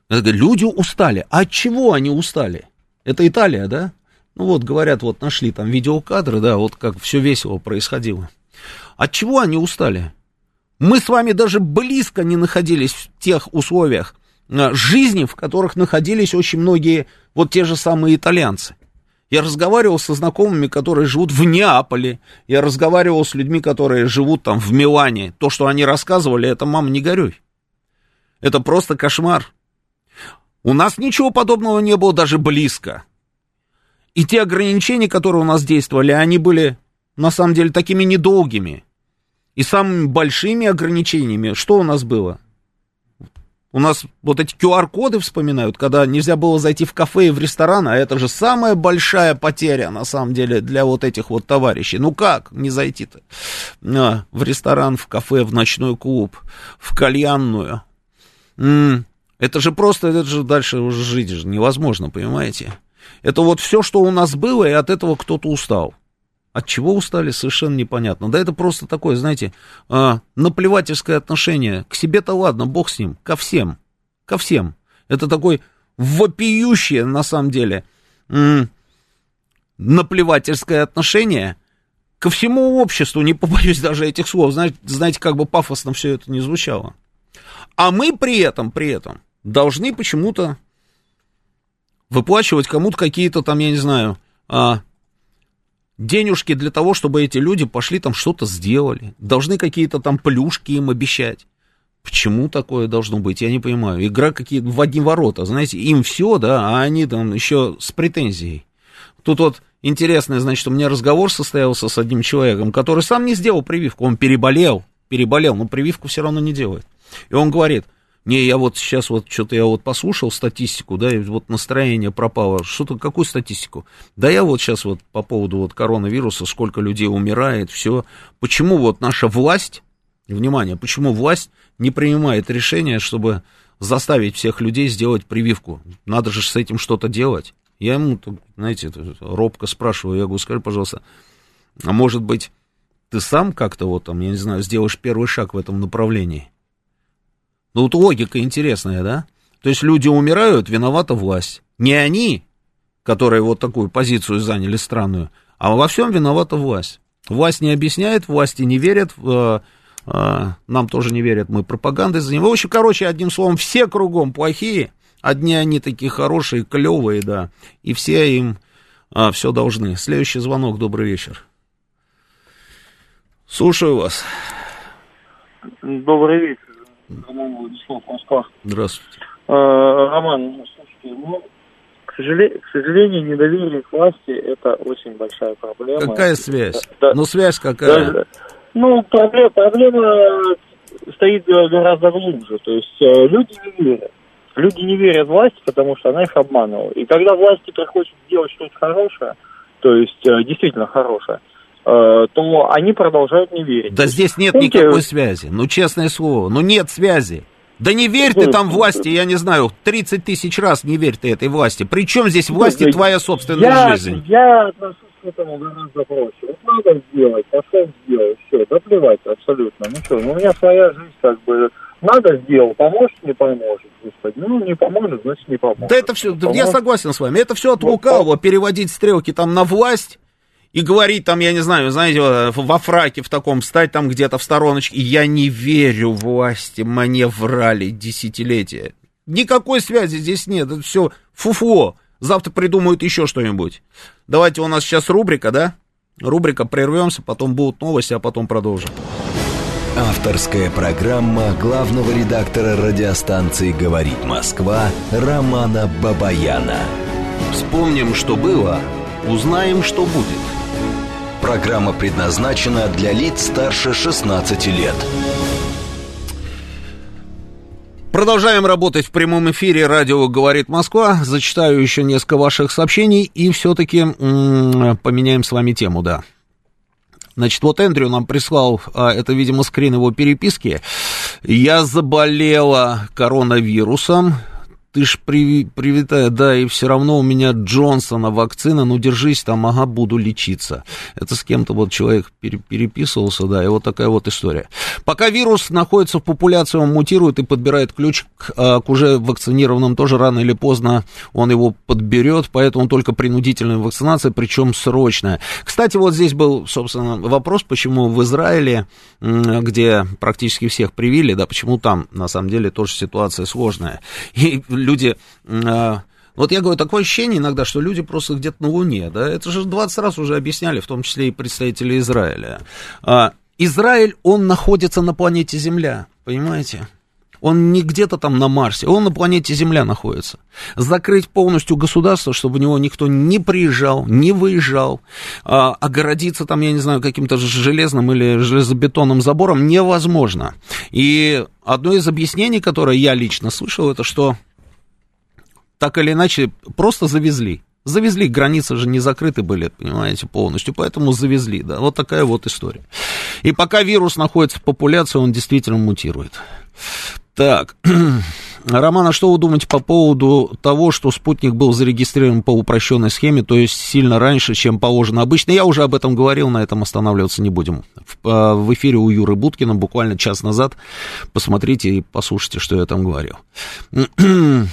S2: Люди устали. А от чего они устали? Это Италия, да? Ну вот, говорят, вот нашли там видеокадры, да, вот как все весело происходило. От чего они устали? Мы с вами даже близко не находились в тех условиях э, жизни, в которых находились очень многие вот те же самые итальянцы. Я разговаривал со знакомыми, которые живут в Неаполе. Я разговаривал с людьми, которые живут там в Милане. То, что они рассказывали, это, мама, не горюй. Это просто кошмар. У нас ничего подобного не было даже близко. И те ограничения, которые у нас действовали, они были на самом деле такими недолгими. И самыми большими ограничениями, что у нас было? У нас вот эти QR-коды вспоминают, когда нельзя было зайти в кафе и в ресторан, а это же самая большая потеря, на самом деле, для вот этих вот товарищей. Ну как не зайти-то? А, в ресторан, в кафе, в ночной клуб, в кальянную. Это же просто, это же дальше уже жить же невозможно, понимаете? Это вот все, что у нас было, и от этого кто-то устал. От чего устали, совершенно непонятно. Да это просто такое, знаете, э, наплевательское отношение. К себе-то ладно, бог с ним, ко всем. Ко всем. Это такой вопиющее, на самом деле, наплевательское отношение ко всему обществу, не побоюсь даже этих слов. Знаете, знаете, как бы пафосно все это не звучало. А мы при этом, при этом должны почему-то выплачивать кому-то какие-то там, я не знаю, а, денежки для того, чтобы эти люди пошли там что-то сделали. Должны какие-то там плюшки им обещать. Почему такое должно быть, я не понимаю. Игра какие в одни ворота, знаете, им все, да, а они там еще с претензией. Тут вот интересно, значит, у меня разговор состоялся с одним человеком, который сам не сделал прививку, он переболел, переболел, но прививку все равно не делает. И он говорит, не, я вот сейчас вот что-то я вот послушал статистику, да, и вот настроение пропало. Что-то, какую статистику? Да я вот сейчас вот по поводу вот коронавируса, сколько людей умирает, все. Почему вот наша власть, внимание, почему власть не принимает решение, чтобы заставить всех людей сделать прививку? Надо же с этим что-то делать. Я ему, знаете, робко спрашиваю, я говорю, скажи, пожалуйста, а может быть, ты сам как-то вот там, я не знаю, сделаешь первый шаг в этом направлении? Ну логика интересная, да? То есть люди умирают, виновата власть. Не они, которые вот такую позицию заняли странную, а во всем виновата власть. Власть не объясняет, власти не верят, э, э, нам тоже не верят, мы пропагандой занимаемся. В общем, короче, одним словом, все кругом плохие, одни они такие хорошие, клевые, да, и все им э, все должны. Следующий звонок, добрый вечер. Слушаю вас.
S10: Добрый вечер. Роман Владислав, Москва.
S2: Здравствуйте.
S10: Роман, слушайте,
S8: Ну, к сожалению, к сожалению, недоверие к власти это очень большая проблема.
S2: Какая связь?
S8: Да.
S2: Ну, связь какая?
S8: Да, ну, проблема, проблема стоит гораздо глубже. То есть э, люди не верят. Люди не верят власти, потому что она их обманывала. И когда власти приходят сделать что-то хорошее, то есть э, действительно хорошее, то они продолжают не верить.
S2: Да здесь нет
S8: Помните,
S2: никакой связи. Ну, честное слово, ну нет связи. Да не верь ты
S8: Ну,
S2: там власти, я не знаю, 30 тысяч раз не верь ты этой власти. Причем здесь власть и
S8: Слушай,
S2: твоя собственная
S8: я,
S2: жизнь?
S8: Я отношусь к этому гораздо проще. Вот надо сделать, пошел сделай, все, да плевать абсолютно. Ну что, ну у меня своя жизнь как бы надо сделал, поможет, не поможет, господи. Ну, не поможет, значит, не поможет.
S2: Да это все, я
S8: Поможет.
S2: согласен с вами, это все от
S8: Ну,
S2: лукавого, переводить стрелки там на власть и говорить там, я не знаю, знаете, во фраке в таком, стать там где-то в стороночке. Я не верю власти, мне врали десятилетия. Никакой связи здесь нет, это все фуфло. Завтра придумают еще что-нибудь. Давайте у нас сейчас рубрика, да? Рубрика, прервемся, потом будут новости, а потом продолжим.
S1: Авторская программа главного редактора радиостанции «Говорит Москва» Романа Бабаяна.
S2: Вспомним, что было, узнаем, что будет.
S1: Программа предназначена для лиц старше 16 лет.
S2: Продолжаем работать в прямом эфире. Радио «Говорит Москва». Зачитаю еще несколько ваших сообщений и все-таки поменяем с вами тему, да. Значит, вот Эндрю нам прислал, а, это, видимо, скрин его переписки. Я заболела коронавирусом. Ты ж при, привитая, да, и все равно у меня Джонсона вакцина, ну держись там, ага, буду лечиться. Это с кем-то вот человек пере, переписывался, да, и вот такая вот история. Пока вирус находится в популяции, он мутирует и подбирает ключ к, а, к уже вакцинированным, тоже рано или поздно он его подберет, поэтому только принудительная вакцинация, причем срочная. Кстати, вот здесь был, собственно, вопрос, почему в Израиле, где практически всех привили, да, почему там, на самом деле, тоже ситуация сложная. И люди... а, вот я говорю, такое ощущение иногда, что люди просто где-то на Луне, да, это же 20 раз уже объясняли, в том числе и представители Израиля. А, Израиль, он находится на планете Земля, понимаете? Он не где-то там на Марсе, он на планете Земля находится. Закрыть полностью государство, чтобы в него никто не приезжал, не выезжал, а, огородиться там, я не знаю, каким-то железным или железобетонным забором невозможно. И одно из объяснений, которое я лично слышал, это что так или иначе просто завезли. Завезли, границы же не закрыты были, понимаете, полностью, поэтому завезли, да, вот такая вот история. И пока вирус находится в популяции, он действительно мутирует. Так, Роман, а что вы думаете по поводу того, что спутник был зарегистрирован по упрощенной схеме, то есть сильно раньше, чем положено обычно? Я уже об этом говорил, на этом останавливаться не будем. В, а, в эфире у Юры Буткина буквально час назад. Посмотрите и послушайте, что я там говорил.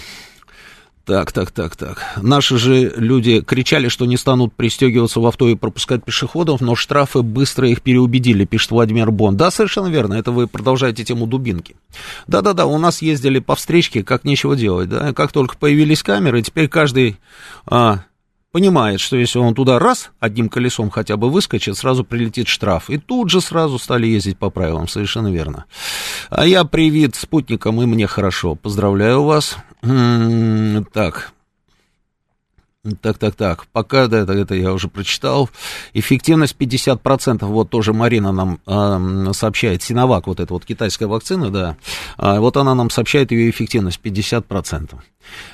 S2: Так, так, так, так. Наши же люди кричали, что не станут пристегиваться в авто и пропускать пешеходов, но штрафы быстро их переубедили, пишет Владимир Бон. Да, совершенно верно, это вы продолжаете тему дубинки. Да-да-да, у нас ездили по встречке, как нечего делать, да, как только появились камеры, теперь каждый а, понимает, что если он туда раз, одним колесом хотя бы выскочит, сразу прилетит штраф. И тут же сразу стали ездить по правилам, совершенно верно. А я привит спутником, и мне хорошо. Поздравляю вас. Так, так, так, так, пока да, это, это я уже прочитал. Эффективность 50%, вот тоже Марина нам э, сообщает, Синовак, вот эта вот китайская вакцина, да, а, вот она нам сообщает ее эффективность 50%.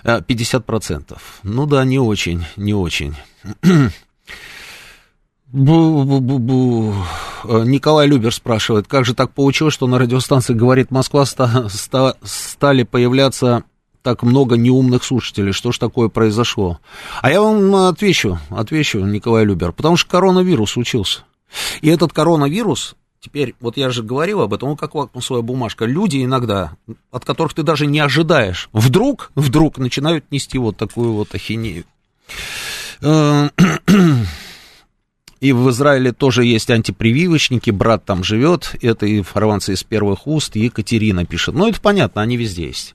S2: Э, 50%. Ну да, не очень, не очень. Бу-бу-бу-бу. Э, Николай Любер спрашивает, как же так получилось, что на радиостанции «Говорит Москва» ста- ста- стали появляться так много неумных слушателей, что ж такое произошло? А я вам отвечу, отвечу, Николай Любер, потому что коронавирус случился. И этот коронавирус, теперь, вот я же говорил об этом, он как лакмусовая бумажка, люди иногда, от которых ты даже не ожидаешь, вдруг, вдруг начинают нести вот такую вот ахинею. Э, И в Израиле тоже есть антипрививочники, брат там живет, это информация из первых уст, Екатерина пишет. Ну, это понятно, они везде есть.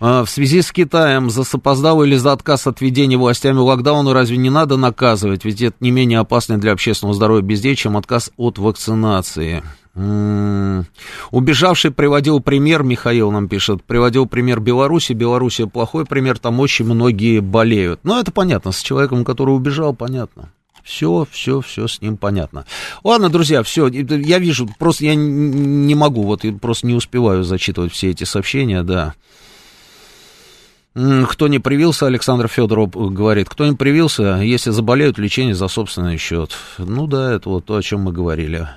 S2: А, В связи с Китаем за запоздал или за отказ от введения властями локдауна разве не надо наказывать? Ведь это не менее опасно для общественного здоровья бездей, чем отказ от вакцинации. М-м, убежавший приводил пример, Михаил нам пишет, приводил пример Беларуси. Белоруссия плохой пример, там очень многие болеют. Ну, это понятно, с человеком, который убежал, понятно. Все, все, все с ним понятно. Ладно, друзья, все, я вижу, просто я не могу, вот просто не успеваю зачитывать все эти сообщения, да. Кто не привился, Александр Федоров говорит, кто не привился, если заболеют, лечение за собственный счет. Ну да, это вот то, о чем мы говорили.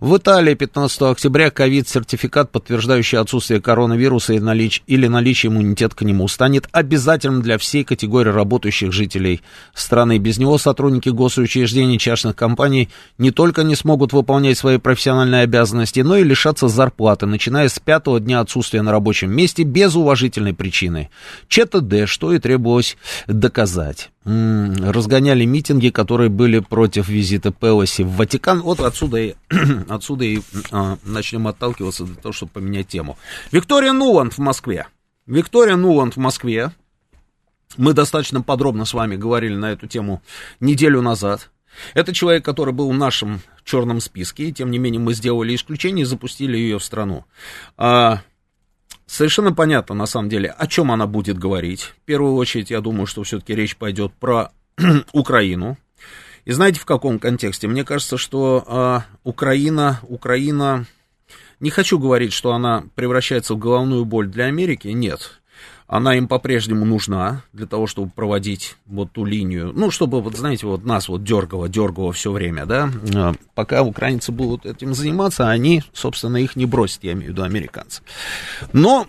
S2: В Италии 15 октября ковид-сертификат, подтверждающий отсутствие коронавируса или наличие, или наличие иммунитета к нему, станет обязательным для всей категории работающих жителей страны. Без него сотрудники госучреждений частных компаний не только не смогут выполнять свои профессиональные обязанности, но и лишаться зарплаты, начиная с пятого дня отсутствия на рабочем месте без уважительной причины. ЧТД, что и требовалось доказать разгоняли митинги, которые были против визита Пелоси в Ватикан. Вот отсюда и, отсюда и а, начнем отталкиваться для того, чтобы поменять тему. Виктория Нуланд в Москве. Виктория Нуланд в Москве. Мы достаточно подробно с вами говорили на эту тему неделю назад. Это человек, который был в нашем черном списке, и тем не менее мы сделали исключение и запустили ее в страну. А, Совершенно понятно, на самом деле, о чем она будет говорить. В первую очередь, я думаю, что все-таки речь пойдет про Украину. И знаете, в каком контексте? Мне кажется, что э, Украина, Украина, не хочу говорить, что она превращается в головную боль для Америки, нет она им по-прежнему нужна для того, чтобы проводить вот ту линию, ну, чтобы, вот знаете, вот нас вот дергало, дергало все время, да, а, пока украинцы будут этим заниматься, они, собственно, их не бросят, я имею в виду американцы. Но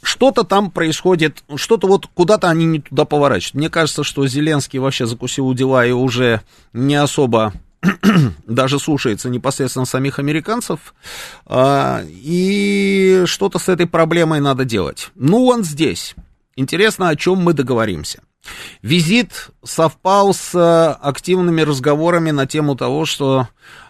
S2: что-то там происходит, что-то вот куда-то они не туда поворачивают. Мне кажется, что Зеленский вообще закусил дела и уже не особо даже слушается непосредственно самих американцев, а, и что-то с этой проблемой надо делать. Ну, он здесь. Интересно, о чем мы договоримся. Визит совпал с активными разговорами на тему того, что а,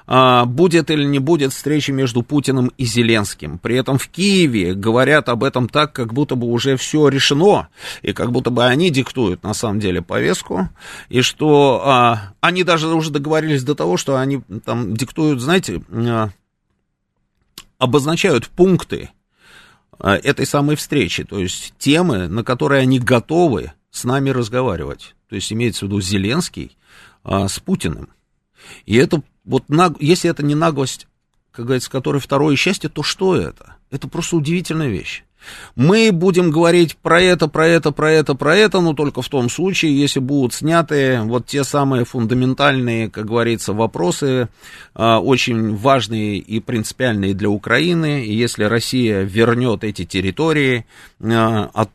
S2: будет или не будет встречи между Путиным и Зеленским. При этом в Киеве говорят об этом так, как будто бы уже все решено, и как будто бы они диктуют на самом деле повестку, и что а, они даже уже договорились до того, что они там диктуют, знаете, а, обозначают пункты а, этой самой встречи, то есть темы, на которые они готовы с нами разговаривать. То есть имеется в виду Зеленский а, с Путиным. И это вот наг... если это не наглость, как говорится, которой второе счастье, то что это? Это просто удивительная вещь. Мы будем говорить про это, про это, про это, про это, но только в том случае, если будут сняты вот те самые фундаментальные, как говорится, вопросы, э, очень важные и принципиальные для Украины. И если Россия вернет эти территории, от,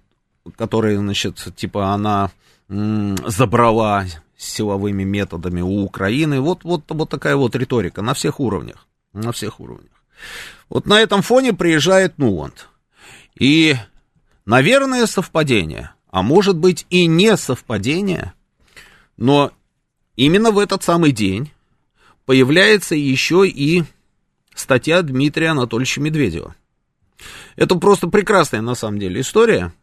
S2: которые, значит, типа она забрала силовыми методами у Украины. Вот, вот, вот такая вот риторика на всех уровнях. На всех уровнях. Вот на этом фоне приезжает Нуланд. И, наверное, совпадение, а может быть и не совпадение, но именно в этот самый день появляется еще и статья Дмитрия Анатольевича Медведева. Это просто прекрасная на самом деле история.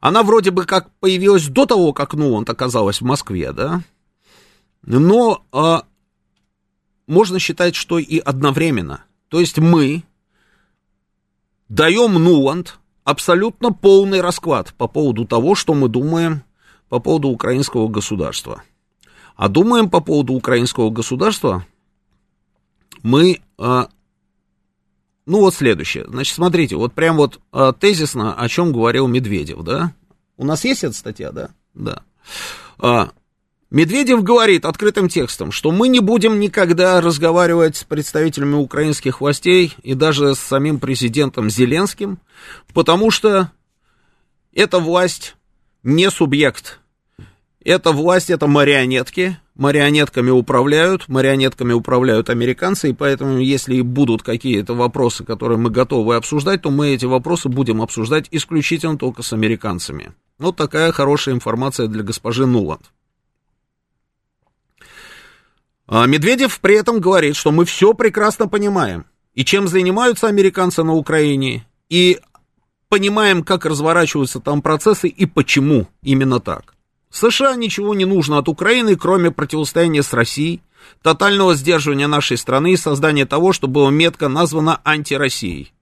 S2: Она вроде бы как появилась до того, как Нуланд оказалась в Москве, да? Но а, можно считать, что и одновременно. То есть мы даем Нуланд абсолютно полный расклад по поводу того, что мы думаем по поводу украинского государства. А думаем по поводу украинского государства мы а, ну вот следующее. Значит, смотрите, вот прям вот а, тезисно, о чем говорил Медведев, да? У нас есть эта статья, да? Да. А, Медведев говорит открытым текстом, что мы не будем никогда разговаривать с представителями украинских властей и даже с самим президентом Зеленским, потому что эта власть не субъект. Эта власть, это марионетки, марионетками управляют, марионетками управляют американцы, и поэтому, если будут какие-то вопросы, которые мы готовы обсуждать, то мы эти вопросы будем обсуждать исключительно только с американцами. Вот такая хорошая информация для госпожи Нуланд. А Медведев при этом говорит, что мы все прекрасно понимаем, и чем занимаются американцы на Украине, и понимаем, как разворачиваются там процессы и почему именно так. США ничего не нужно от Украины, кроме противостояния с Россией, тотального сдерживания нашей страны и создания того, что было метко названо антироссией.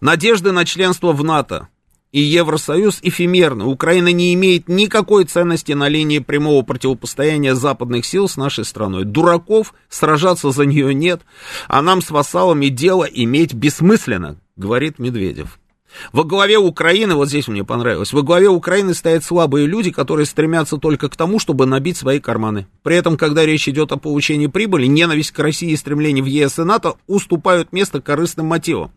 S2: Надежды на членство в НАТО и Евросоюз эфемерны. Украина не имеет никакой ценности на линии прямого противопостояния западных сил с нашей страной. Дураков сражаться за нее нет, а нам с вассалами дело иметь бессмысленно, говорит Медведев. Во главе Украины, вот здесь мне понравилось, во главе Украины стоят слабые люди, которые стремятся только к тому, чтобы набить свои карманы. При этом, когда речь идет о получении прибыли, ненависть к России и стремление в ЕС и НАТО уступают место корыстным мотивам.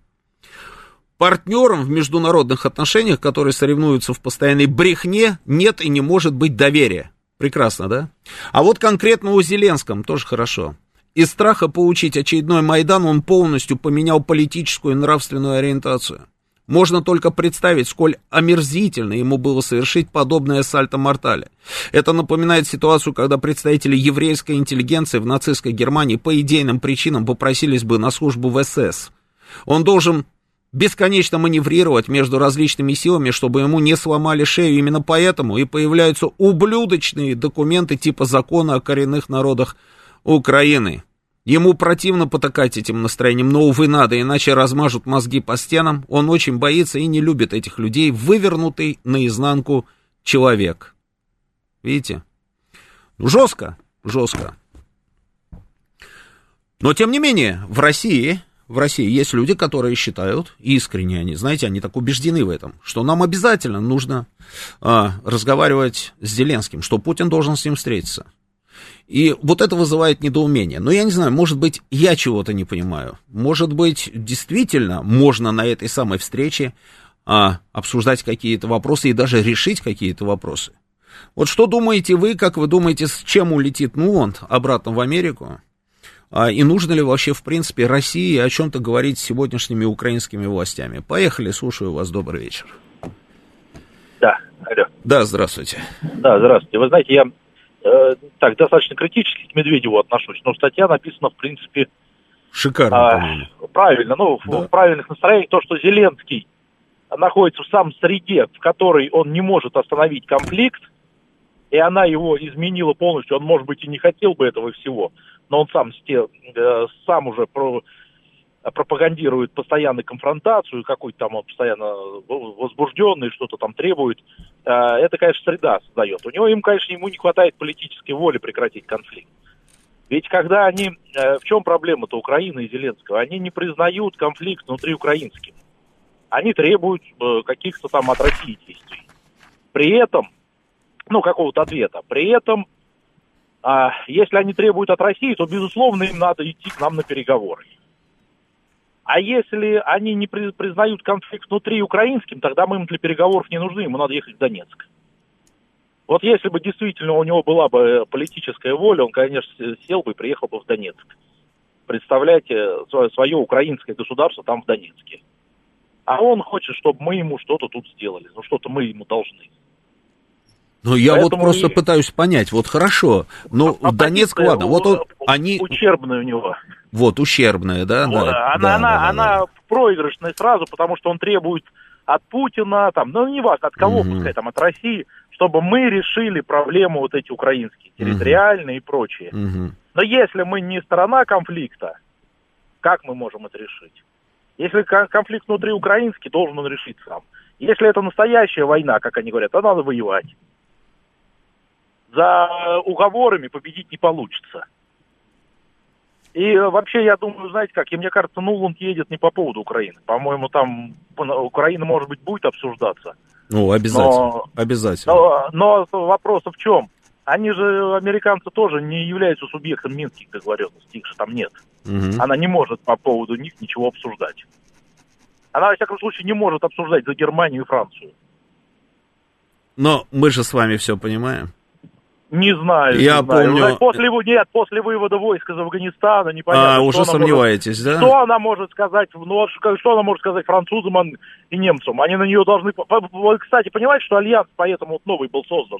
S2: Партнерам в международных отношениях, которые соревнуются в постоянной брехне, нет и не может быть доверия. Прекрасно, да? А вот конкретно у Зеленском тоже хорошо. Из страха получить очередной Майдан он полностью поменял политическую и нравственную ориентацию. Можно только представить, сколь омерзительно ему было совершить подобное сальто-мортале. Это напоминает ситуацию, когда представители еврейской интеллигенции в нацистской Германии по идейным причинам попросились бы на службу в СС. Он должен бесконечно маневрировать между различными силами, чтобы ему не сломали шею. Именно поэтому и появляются ублюдочные документы типа закона о коренных народах Украины. Ему противно потакать этим настроением, но, увы, надо, иначе размажут мозги по стенам. Он очень боится и не любит этих людей, вывернутый наизнанку человек. Видите? Ну, жестко, жестко. Но, тем не менее, в России, в России есть люди, которые считают, искренне они, знаете, они так убеждены в этом, что нам обязательно нужно а, разговаривать с Зеленским, что Путин должен с ним встретиться. И вот это вызывает недоумение. Но я не знаю, может быть, я чего-то не понимаю. Может быть, действительно можно на этой самой встрече а, обсуждать какие-то вопросы и даже решить какие-то вопросы. Вот что думаете вы, как вы думаете, с чем улетит Нуонт обратно в Америку? А, и нужно ли вообще, в принципе, России о чем-то говорить с сегодняшними украинскими властями? Поехали, слушаю вас, добрый вечер.
S10: Да, алло.
S2: Да, здравствуйте.
S10: Да, здравствуйте. Вы знаете, я э, так достаточно критически к Медведеву отношусь, но статья написана, в принципе...
S2: Шикарно,
S10: э, Правильно, ну, да. в правильных настроениях. То, что Зеленский находится в самом среде, в которой он не может остановить конфликт, и она его изменила полностью, он, может быть, и не хотел бы этого всего, но он сам, э, сам уже про, пропагандирует постоянно конфронтацию, какой-то там он постоянно возбужденный, что-то там требует, э, это, конечно, среда создает. У него, им, конечно, ему не хватает политической воли прекратить конфликт. Ведь когда они... Э, в чем проблема-то Украины и Зеленского? Они не признают конфликт внутри украинским. Они требуют э, каких-то там от России действий. При этом, ну, какого-то ответа. При этом, а, если они требуют от России, то, безусловно, им надо идти к нам на переговоры. А если они не признают конфликт внутри украинским, тогда мы им для переговоров не нужны, ему надо ехать в Донецк. Вот если бы действительно у него была бы э, политическая воля, он, конечно, сел бы и приехал бы в Донецк. Представлять свое, свое украинское государство там в Донецке. А он хочет, чтобы мы ему что-то тут сделали. Ну, что-то мы ему должны.
S2: Ну, я Поэтому вот просто и... пытаюсь понять, вот хорошо, но а, Донецк, ладно, вот он, они...
S10: Ущербная у него.
S2: Вот, ущербная, да?
S10: Вот,
S2: да
S10: она
S2: да,
S10: она,
S2: да,
S10: она да. проигрышная сразу, потому что он требует от Путина, там, ну, не важно, от кого, угу. пускай, там, от России, чтобы мы решили проблему вот эти украинские, территориальные угу. и прочие. Угу. Но если мы не сторона конфликта, как мы можем это решить? Если конфликт внутри украинский, должен он решить сам. Если это настоящая война, как они говорят, то надо воевать за уговорами победить не получится. И э, вообще, я думаю, знаете как, и мне кажется, Нуланд едет не по поводу Украины. По-моему, там Украина, может быть, будет обсуждаться.
S2: Ну, обязательно. Но, обязательно.
S10: Но, но вопрос в чем? Они же, американцы, тоже не являются субъектом Минских договоренностей, их же там нет. Угу. Она не может по поводу них ничего обсуждать. Она, во всяком случае, не может обсуждать за Германию и Францию.
S2: Но мы же с вами все понимаем.
S10: Не знаю.
S2: Я
S10: не
S2: помню.
S10: Знаю. После, нет, после вывода войск из Афганистана непонятно.
S2: А, уже сомневаетесь,
S10: может,
S2: да?
S10: Что она может сказать, ну, что она может сказать французам и немцам? Они на нее должны... Кстати, понимаете, что альянс поэтому вот новый был создан?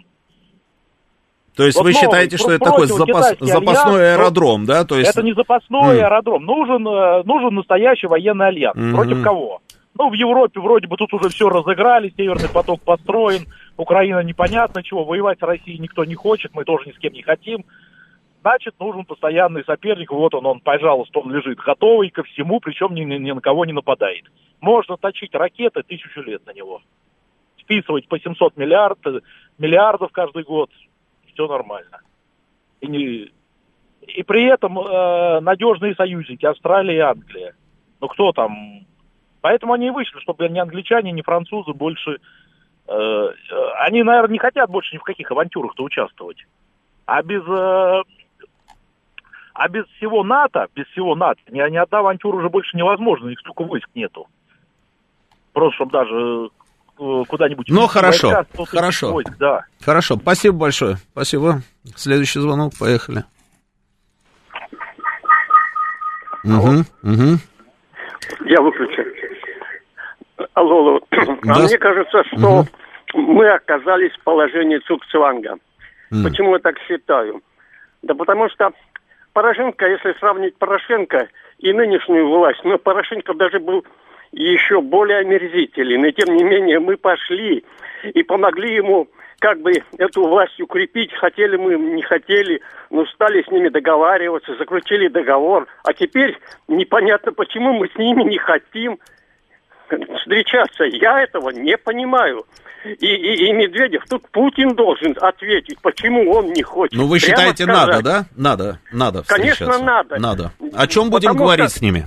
S2: То есть вот вы считаете, что это такой запас, запасной альянс, аэродром, да? То есть...
S10: Это не запасной mm. аэродром. Нужен, э, нужен настоящий военный альянс. Mm-hmm. Против кого? Ну, в Европе вроде бы тут уже все разыграли, Северный поток построен, Украина непонятно чего, воевать с Россией никто не хочет, мы тоже ни с кем не хотим. значит, нужен постоянный соперник. Вот он, он, пожалуйста, он лежит готовый ко всему, причем ни, ни, ни на кого не нападает. Можно точить ракеты тысячу лет на него. Списывать по 700 миллиардов, миллиардов каждый год. Все нормально. И, не, и при этом э, надежные союзники Австралия и Англия. Ну кто там? Поэтому они и вышли, чтобы ни англичане, ни французы больше... Э, э, они, наверное, не хотят больше ни в каких авантюрах-то участвовать. А без, э, а без всего НАТО, без всего НАТО, ни, ни одна авантюра уже больше невозможна, их столько войск нету. Просто, чтобы даже э, куда-нибудь...
S2: Ну, хорошо, войска, хорошо.
S10: Войск, да.
S2: Хорошо, спасибо большое, спасибо. Следующий звонок, поехали. Угу, угу.
S11: Я выключу. Алло,
S2: Да.
S11: а мне кажется, что
S2: Мгм.
S11: мы оказались в положении Цукцванга.
S2: М.
S11: Почему я так считаю? Да потому что Порошенко, если сравнить Порошенко и нынешнюю власть, но Порошенко даже был еще более омерзителен. И тем не менее мы пошли и помогли ему как бы эту власть укрепить. Хотели мы, не хотели, но стали с ними договариваться, заключили договор. А теперь непонятно, почему мы с ними не хотим встречаться. Я этого не понимаю. И, и, и Медведев, тут Путин должен ответить, почему он не хочет.
S2: Ну, вы
S11: Прямо
S2: считаете,
S11: сказать.
S2: надо, да? Надо, надо
S11: Конечно, надо.
S2: Надо. О чем будем
S11: Потому
S2: говорить
S11: что-
S2: с ними?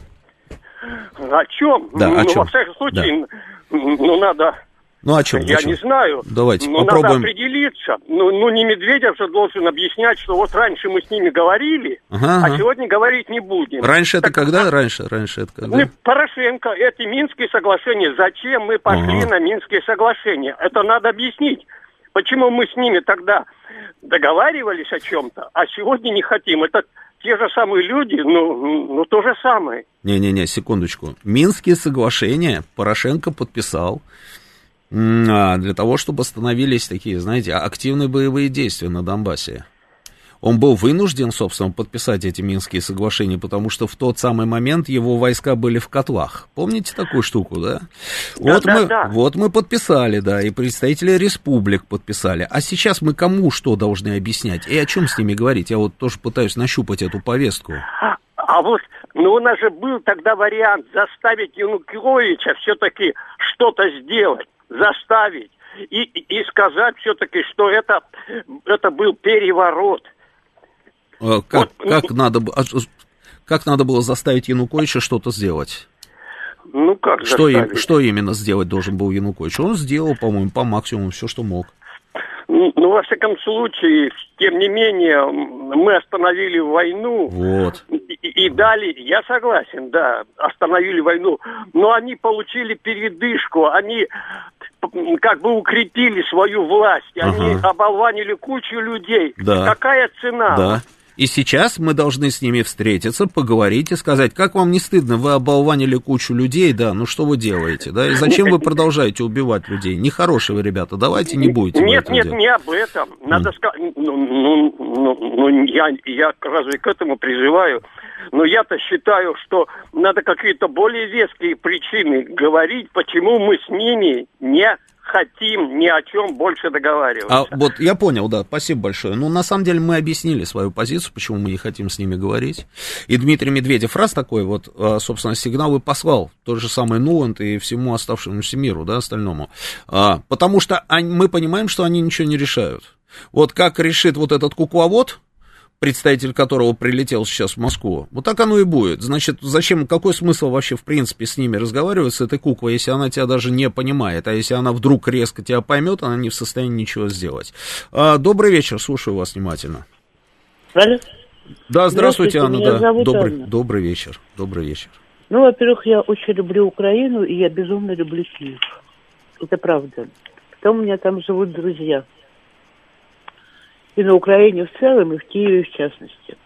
S11: О чем?
S2: Да,
S11: ну,
S2: о чем?
S11: во всяком случае, ну, надо...
S2: Ну, о чем?
S11: Я
S2: о чем?
S11: не знаю.
S2: Давайте
S11: Ну,
S2: попробуем.
S11: надо определиться. Ну, ну, не Медведев же должен объяснять, что вот раньше мы с ними говорили,
S2: Ага,
S11: а
S2: ага.
S11: сегодня говорить не будем.
S2: Раньше это когда? Раньше, раньше это когда?
S11: и Порошенко, эти Минские соглашения, зачем мы пошли
S2: Ага.
S11: на Минские соглашения? Это надо объяснить. Почему мы с ними тогда договаривались о чем-то, а сегодня не хотим? Это те же самые люди, ну, ну то же самое.
S2: Не-не-не, секундочку. Минские соглашения Порошенко подписал а, для того, чтобы остановились такие, знаете, активные боевые действия на Донбассе. Он был вынужден, собственно, подписать эти Минские соглашения, потому что в тот самый момент его войска были в котлах. Помните такую штуку, да?
S11: Да,
S2: вот,
S11: да,
S2: мы,
S11: да.
S2: вот мы подписали, да, и представители республик подписали. А сейчас мы кому что должны объяснять? И о чем с ними говорить? Я вот тоже пытаюсь нащупать эту повестку.
S11: А вот, ну у нас же был тогда вариант заставить Януковича все-таки что-то сделать, заставить и, и сказать все-таки, что это, это был переворот.
S2: А Как,
S11: Вот,
S2: как, надо, б- а как надо было заставить Януковича что-то сделать?
S11: Ну как
S2: Что,
S11: заставить?
S2: что именно сделать должен был Янукович? Он сделал, по-моему, по максимуму все, что мог.
S11: Ну, ну, во всяком случае, тем не менее, мы остановили войну
S2: Вот.
S11: и, и- и дали, я согласен, да, остановили войну, но они получили передышку, они как бы укрепили свою власть, они
S2: Ага.
S11: оболванили кучу людей.
S2: Да.
S11: Какая цена?
S2: Да. И сейчас мы должны с ними встретиться, поговорить и сказать, как вам не стыдно, вы оболванили кучу людей, да, ну что вы делаете, да, и зачем вы продолжаете убивать людей? Нехорошие вы, ребята, давайте не будете
S11: Нет, нет,
S2: делать.
S11: не об этом. Надо сказать, ну, ну, ну, ну, я, я разве к этому призываю? Но я-то считаю, что надо какие-то более веские причины говорить, почему мы с ними не хотим ни о чем больше договариваться.
S2: А вот я понял, да, спасибо большое. Ну, на самом деле, мы объяснили свою позицию, почему мы не хотим с ними говорить. И Дмитрий Медведев раз такой вот, а, собственно, сигнал и послал, тот же самый Нуланд и всему оставшемуся миру, да, остальному. А, Потому что они- мы понимаем, что они ничего не решают. Вот как решит вот этот кукловод, представитель которого прилетел сейчас в Москву, вот так оно и будет. Значит, зачем, какой смысл вообще, в принципе, с ними разговаривать, с этой куклой, если она тебя даже не понимает, а если она вдруг резко тебя поймет, она не в состоянии ничего сделать. А, добрый вечер, слушаю вас внимательно.
S12: Алло.
S2: Да, здравствуйте,
S12: Здравствуйте,
S2: Анна,
S12: меня
S2: да.
S12: зовут
S2: добрый,
S12: Анна.
S2: добрый вечер, добрый вечер.
S12: Ну, во-первых, я очень люблю Украину, и я безумно люблю Киев. Это правда. Потом у меня там живут друзья. И на Украине в целом, и в Киеве в частности.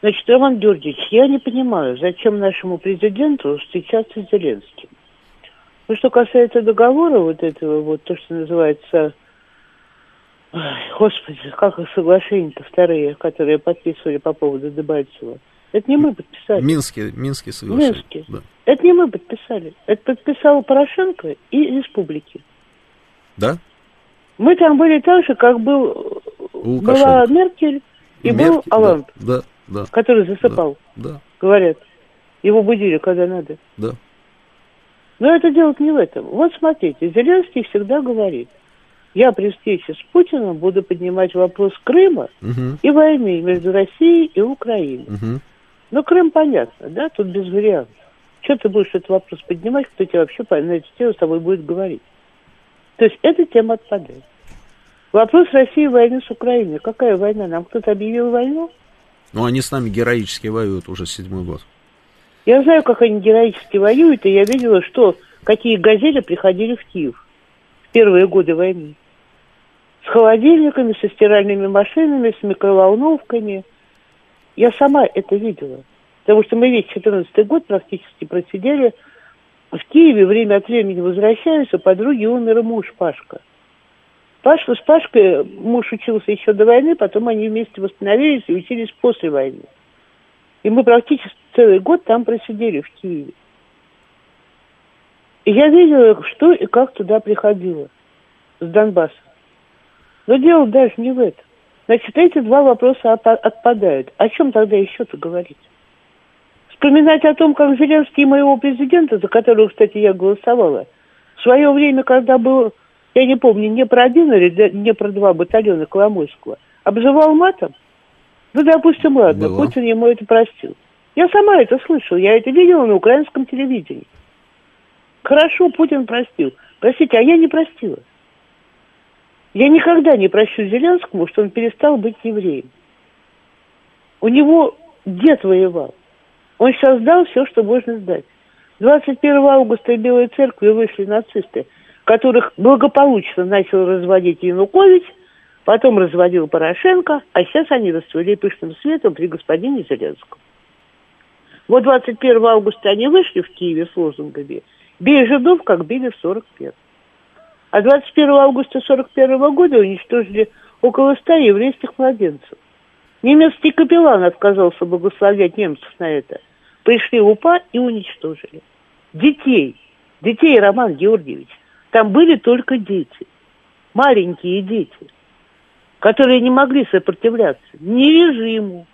S12: Значит, Роман Георгиевич, я не понимаю, зачем нашему президенту встречаться с Зеленским. Ну, что касается договора вот этого, вот то, что называется, ой, господи, как их соглашения-то вторые, которые подписывали по поводу Дебальцева. Это не мы подписали.
S2: Минские, Минские соглашения.
S12: Минске.
S2: Да.
S12: Это не мы подписали. Это подписал Порошенко и республики.
S2: да?
S12: Мы там были так же, как был,
S2: У
S12: была
S2: Лукашенко.
S12: Меркель И был
S2: Мерки-
S12: Алан,
S2: Да, да,
S12: который засыпал,
S2: да,
S12: говорят. Его будили, когда надо.
S2: да.
S12: Но это дело не в этом. Вот смотрите, Зеленский всегда говорит, я при встрече с Путиным буду поднимать вопрос Крыма
S2: Мгм,
S12: и войны между Россией и Украиной.
S2: мгм.
S12: Ну, Крым понятно, да, тут без вариантов. Что ты будешь этот вопрос поднимать, кто тебе вообще на эту тему с тобой будет говорить? То есть эта тема отпадает. Вопрос России войны с Украиной. Какая война? Нам кто-то объявил войну?
S2: Ну, они с нами героически воюют уже седьмой год.
S12: Я знаю, как они героически воюют, и я видела, что какие газели приходили в Киев в первые годы войны. С холодильниками, со стиральными машинами, с микроволновками. Я сама это видела. Потому что мы весь 14 год практически просидели в Киеве, время от времени возвращались, у подруги умер муж Пашка. Пашка с Пашкой, муж учился еще до войны, потом они вместе восстановились и учились после войны. И мы практически целый год там просидели, в Киеве. И я видела, что и как туда приходило с Донбасса. Но дело даже не в этом. Значит, эти два вопроса отпа- отпадают. О чем тогда еще-то говорить? Вспоминать о том, как Зеленский моего президента, за которого, кстати, я голосовала, в свое время, когда был, я не помню, не про один или не про два батальона Коломойского, обзывал матом, ну, допустим, ладно,
S2: Было.
S12: Путин ему это простил. Я сама это слышала, я это видела на украинском телевидении. Хорошо, Путин простил. Простите, а я не простила. Я никогда не прощу Зеленскому, что он перестал быть евреем. У него дед воевал. Он сейчас сдал все, что можно сдать. 21 августа в Белой церкви вышли нацисты, которых благополучно начал разводить Янукович, потом разводил Порошенко, а сейчас они расцвели пышным светом при господине Зеленском. Вот 21 августа они вышли в Киеве с лозунгами «Бей жидов, как били в 41 а 21 августа 41 года уничтожили около 100 еврейских младенцев. Немецкий капеллан отказался благословлять немцев на это. Пришли УПА и уничтожили. Детей. Детей, Роман Георгиевич. Там были только дети. Маленькие дети. Которые не могли сопротивляться ни режиму,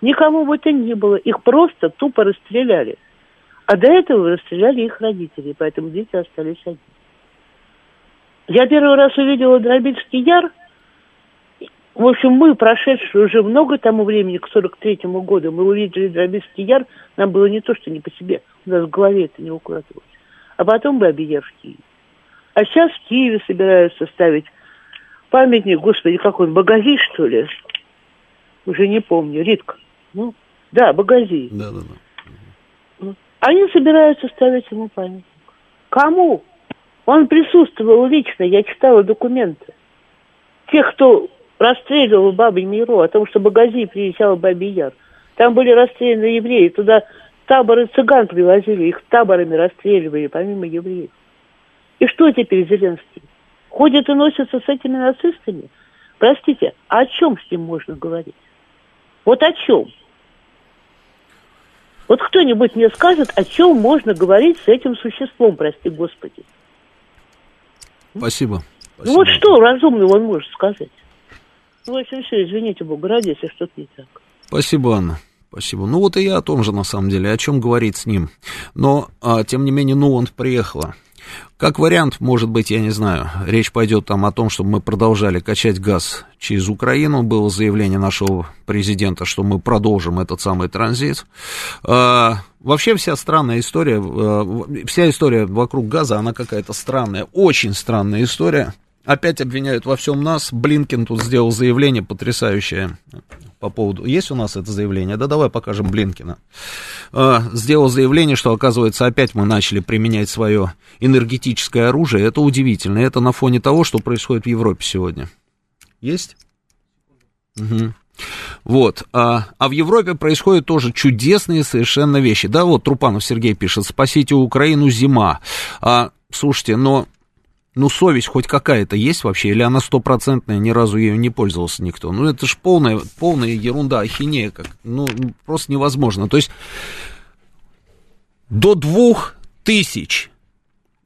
S12: никому бы то ни было. Их просто тупо расстреляли. А до этого расстреляли их родители, поэтому дети остались одни. Я первый раз увидела Дробильский Яр. В общем, мы, прошедшие уже много тому времени, к 43-му году, мы увидели Дробильский Яр, нам было не то, что не по себе, у нас в голове это не укладывалось. А потом Бабий Яр. А сейчас в Киеве собираются ставить памятник, господи, как он, Багази, что ли? Уже не помню, Ритка. Ну, да, Багази.
S2: Да, да, да.
S12: Они собираются ставить ему памятник. Кому? Он присутствовал лично, я читала документы. Тех, кто расстреливал Бабы Миру, о том, что Багази приезжал в Бабий Яр. Там были расстреляны евреи, туда таборы цыган привозили, их таборами расстреливали, помимо евреев. И что теперь Зеленский? Ходит и носится с этими нацистами? Простите, а о чем с ним можно говорить? Вот о чем? Вот кто-нибудь мне скажет, о чем можно говорить с этим существом, прости господи.
S2: Спасибо.
S12: Ну вот что разумного он может сказать? Ну, в общем, все, извините, Бога ради, если что-то не так.
S2: Спасибо, Анна. Спасибо. Ну вот и я о том же, на самом деле, о чем говорить с ним. Но, а, тем не менее, ну, он приехала. Как вариант, может быть, я не знаю, речь пойдет там о том, чтобы мы продолжали качать газ через Украину. Было заявление нашего президента, что мы продолжим этот самый транзит. А, вообще вся странная история, а, вся история вокруг газа, она какая-то странная, очень странная история. Опять обвиняют во всем нас. Блинкин тут сделал заявление потрясающее по поводу... Есть у нас это заявление? Да давай покажем Блинкина. Э, сделал заявление, что, оказывается, опять мы начали применять свое энергетическое оружие. Это удивительно. Это на фоне того, что происходит в Европе сегодня. Есть? Угу. Вот, а, а в Европе происходят тоже чудесные совершенно вещи. Да, вот Трупанов Сергей пишет, спасите Украину, зима. А, слушайте, но ну, совесть хоть какая-то есть вообще, или она стопроцентная, ни разу ею не пользовался никто? Ну, это же полная, полная ерунда, ахинея, как, ну, просто невозможно. То есть, до двух тысяч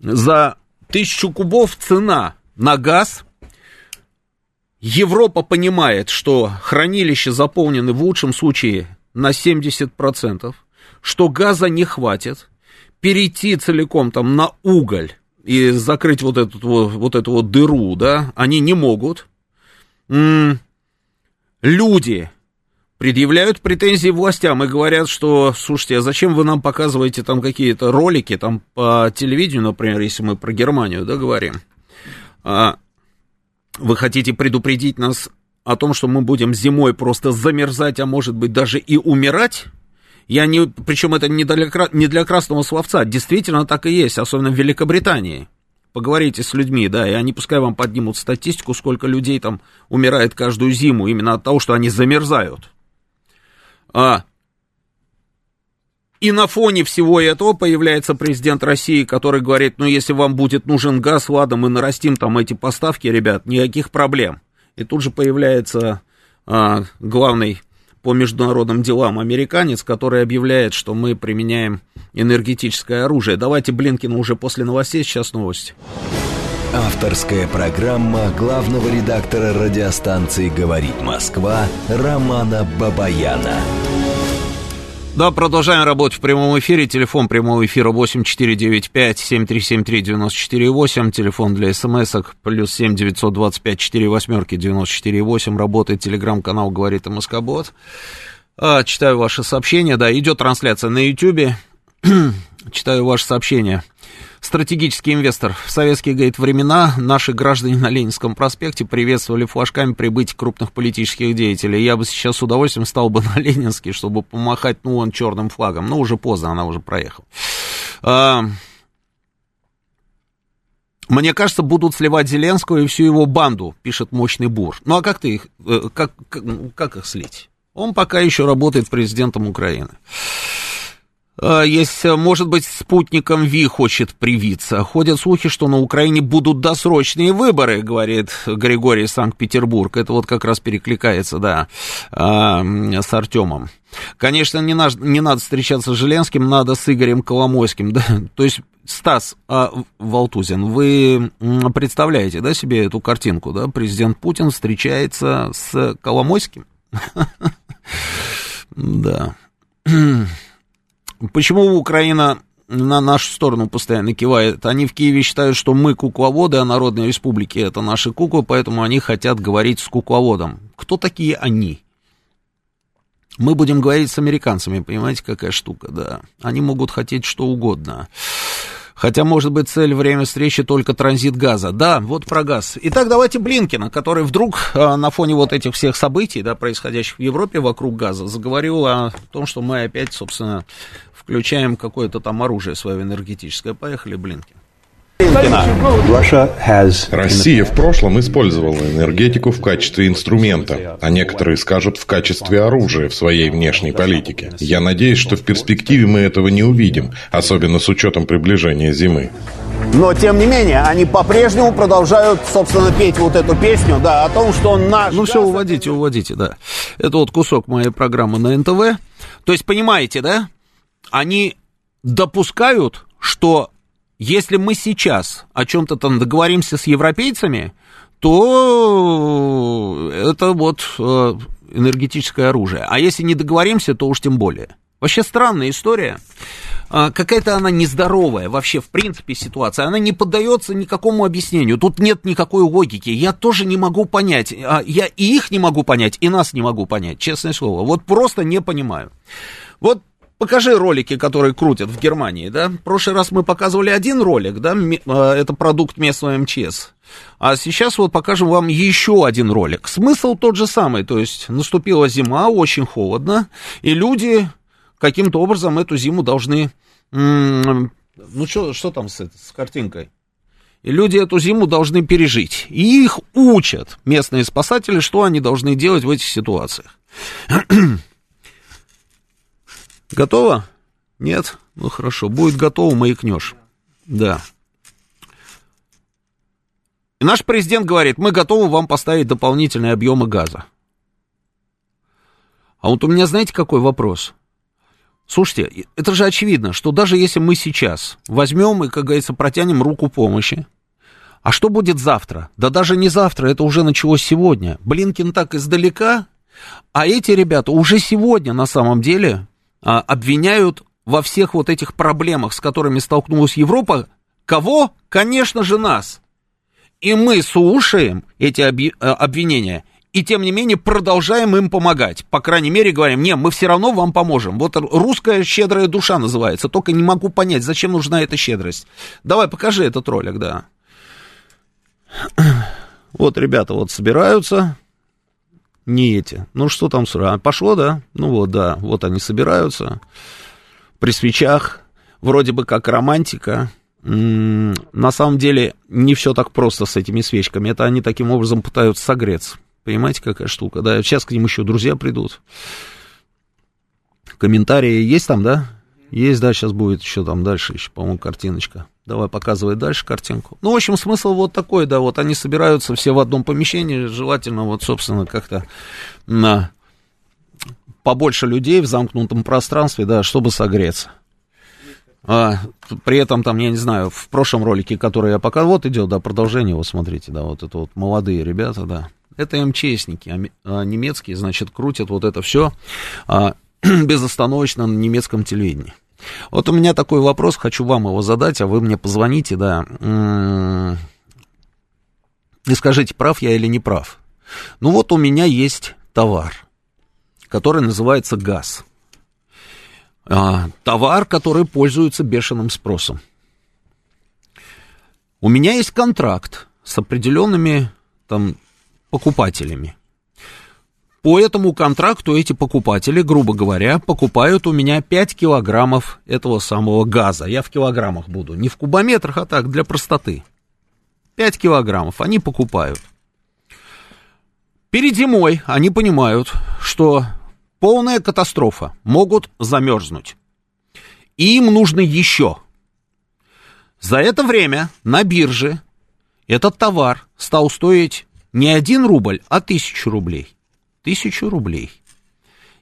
S2: за тысячу кубов цена на газ, Европа понимает, что хранилища заполнены в лучшем случае на 70%, что газа не хватит, перейти целиком там на уголь и закрыть вот эту вот, вот эту вот дыру, да, они не могут. Люди предъявляют претензии властям и говорят, что, слушайте, а зачем вы нам показываете там какие-то ролики там по телевидению, например, если мы про Германию, да, говорим, а, вы хотите предупредить нас о том, что мы будем зимой просто замерзать, а может быть даже и умирать? Я не, причем это не для, не для красного словца, действительно так и есть, особенно в Великобритании. Поговорите с людьми, да, и они пускай вам поднимут статистику, сколько людей там умирает каждую зиму именно от того, что они замерзают. А, и на фоне всего этого появляется президент России, который говорит, ну, если вам будет нужен газ, ладно, мы нарастим там эти поставки, ребят, никаких проблем. И тут же появляется а, главный по международным делам американец, который объявляет, что мы применяем энергетическое оружие. Давайте Блинкина уже после новостей, сейчас новости.
S1: Авторская программа главного редактора радиостанции «Говорит Москва» Романа Бабаяна.
S2: Да, продолжаем работать в прямом эфире. Телефон прямого эфира 8495-7373-94-8. Телефон для смс-ок плюс 7 925 4 восьмерки 94-8. Работает телеграм-канал «Говорит МСК-бот». А, читаю ваши сообщения. Да, идет трансляция на YouTube. читаю ваши сообщения. Стратегический инвестор. В советские, говорит, времена наши граждане на Ленинском проспекте приветствовали флажками прибытие крупных политических деятелей. Я бы сейчас с удовольствием стал бы на Ленинский, чтобы помахать, ну, он черным флагом. Но уже поздно, она уже проехала. А... Мне кажется, будут сливать Зеленского и всю его банду, пишет мощный бур. Ну а как ты их, э, как, как, ну, как их слить? Он пока еще работает президентом Украины. А, есть, э, может быть, спутником Ви хочет привиться. Ходят слухи, что на Украине будут досрочные выборы, говорит Григорий Санкт-Петербург. Это вот как раз перекликается, да, а, с Артемом. Конечно, не, надо, не надо встречаться с Желенским, надо с Игорем Коломойским. Да? То есть, Стас а, Валтузин, вы представляете, да, себе эту картинку, да? Президент Путин встречается с Коломойским? Да. Почему Украина на нашу сторону постоянно кивает. Они в Киеве считают, что мы кукловоды, а Народные Республики это наши куклы, поэтому они хотят говорить с кукловодом. Кто такие они? Мы будем говорить с американцами, понимаете, какая штука, да. Они могут хотеть что угодно. Хотя, может быть, цель время встречи только транзит газа. Да, вот про газ. Итак, давайте Блинкина, который вдруг а, на фоне вот этих всех событий, да, происходящих в Европе вокруг газа, заговорил о том, что мы опять, собственно, включаем какое-то там оружие свое энергетическое. Поехали, Блинкин.
S13: Россия в прошлом использовала энергетику в качестве инструмента, а некоторые скажут в качестве оружия в своей внешней политике. Я надеюсь, что в перспективе мы этого не увидим, особенно с учетом приближения зимы.
S2: Но, тем не менее, они по-прежнему продолжают, собственно, петь вот эту песню, да, о том, что наш... Ну, все, уводите, уводите, да. Это вот кусок моей программы на НТВ. То есть, понимаете, да, они допускают, что если мы сейчас о чем-то там договоримся с европейцами, то это вот э, энергетическое оружие. А если не договоримся, то уж тем более. Вообще странная история. А, какая-то она нездоровая вообще, в принципе, ситуация. Она не поддается никакому объяснению. Тут нет никакой логики. Я тоже не могу понять. А, я и их не могу понять, и нас не могу понять, честное слово. Вот просто не понимаю. Вот Покажи ролики, которые крутят в Германии, да? В прошлый раз мы показывали один ролик, да, а, это продукт местного МЧС. А сейчас вот покажем вам еще один ролик. Смысл тот же самый, то есть наступила зима, очень холодно, и люди каким-то образом эту зиму должны... Ну, что, что там с, с картинкой? И люди эту зиму должны пережить. И их учат местные спасатели, что они должны делать в этих ситуациях. Готово? Нет? Ну хорошо, будет готово, маякнешь. Да. И наш президент говорит, мы готовы вам поставить дополнительные объемы газа. А вот у меня, знаете, какой вопрос? Слушайте, это же очевидно, что даже если мы сейчас возьмем и, как говорится, протянем руку помощи, А что будет завтра? Да даже не завтра, это уже началось сегодня. Блинкин так издалека, а эти ребята уже сегодня на самом деле обвиняют во всех вот этих проблемах, с которыми столкнулась Европа. Кого? Конечно же нас. И мы слушаем эти э, обвинения и тем не менее продолжаем им помогать. По крайней мере, говорим, не, мы все равно вам поможем. Вот русская щедрая душа называется. Только не могу понять, зачем нужна эта щедрость. Давай, покажи этот ролик, да. Вот ребята вот собираются. Не эти. Ну что там, а, пошло, да? Ну вот, да, вот они собираются. При свечах. Вроде бы как романтика. На самом деле не все так просто с этими свечками. Это они таким образом пытаются согреться. Понимаете, какая штука? Да, сейчас к ним еще друзья придут. Комментарии есть там, да? Есть, да, сейчас будет еще там дальше, еще, по-моему, картиночка. Давай показывай дальше картинку. Ну, в общем, смысл вот такой, да, вот они собираются все в одном помещении, желательно вот, собственно, как-то на побольше людей в замкнутом пространстве, да, чтобы согреться. А, при этом там, я не знаю, в прошлом ролике, который я показывал, вот идет, да, продолжение, вот смотрите, да, вот это вот молодые ребята, да, это МЧСники, а, немецкие, значит, крутят вот это все а, безостановочно на немецком телевидении. Вот у меня такой вопрос, хочу вам его задать, а вы мне позвоните, да, и скажите, прав я или не прав. Ну вот у меня есть товар, который называется газ. А, товар, который пользуется бешеным спросом. У меня есть контракт с определенными там покупателями. По этому контракту эти покупатели, грубо говоря, покупают у меня 5 килограммов этого самого газа. Я в килограммах буду, не в кубометрах, а так, для простоты. 5 килограммов они покупают. Перед зимой они понимают, что полная катастрофа, могут замерзнуть. И им нужно еще. За это время на бирже этот товар стал стоить не один рубль, а тысячу рублей. Тысячу рублей.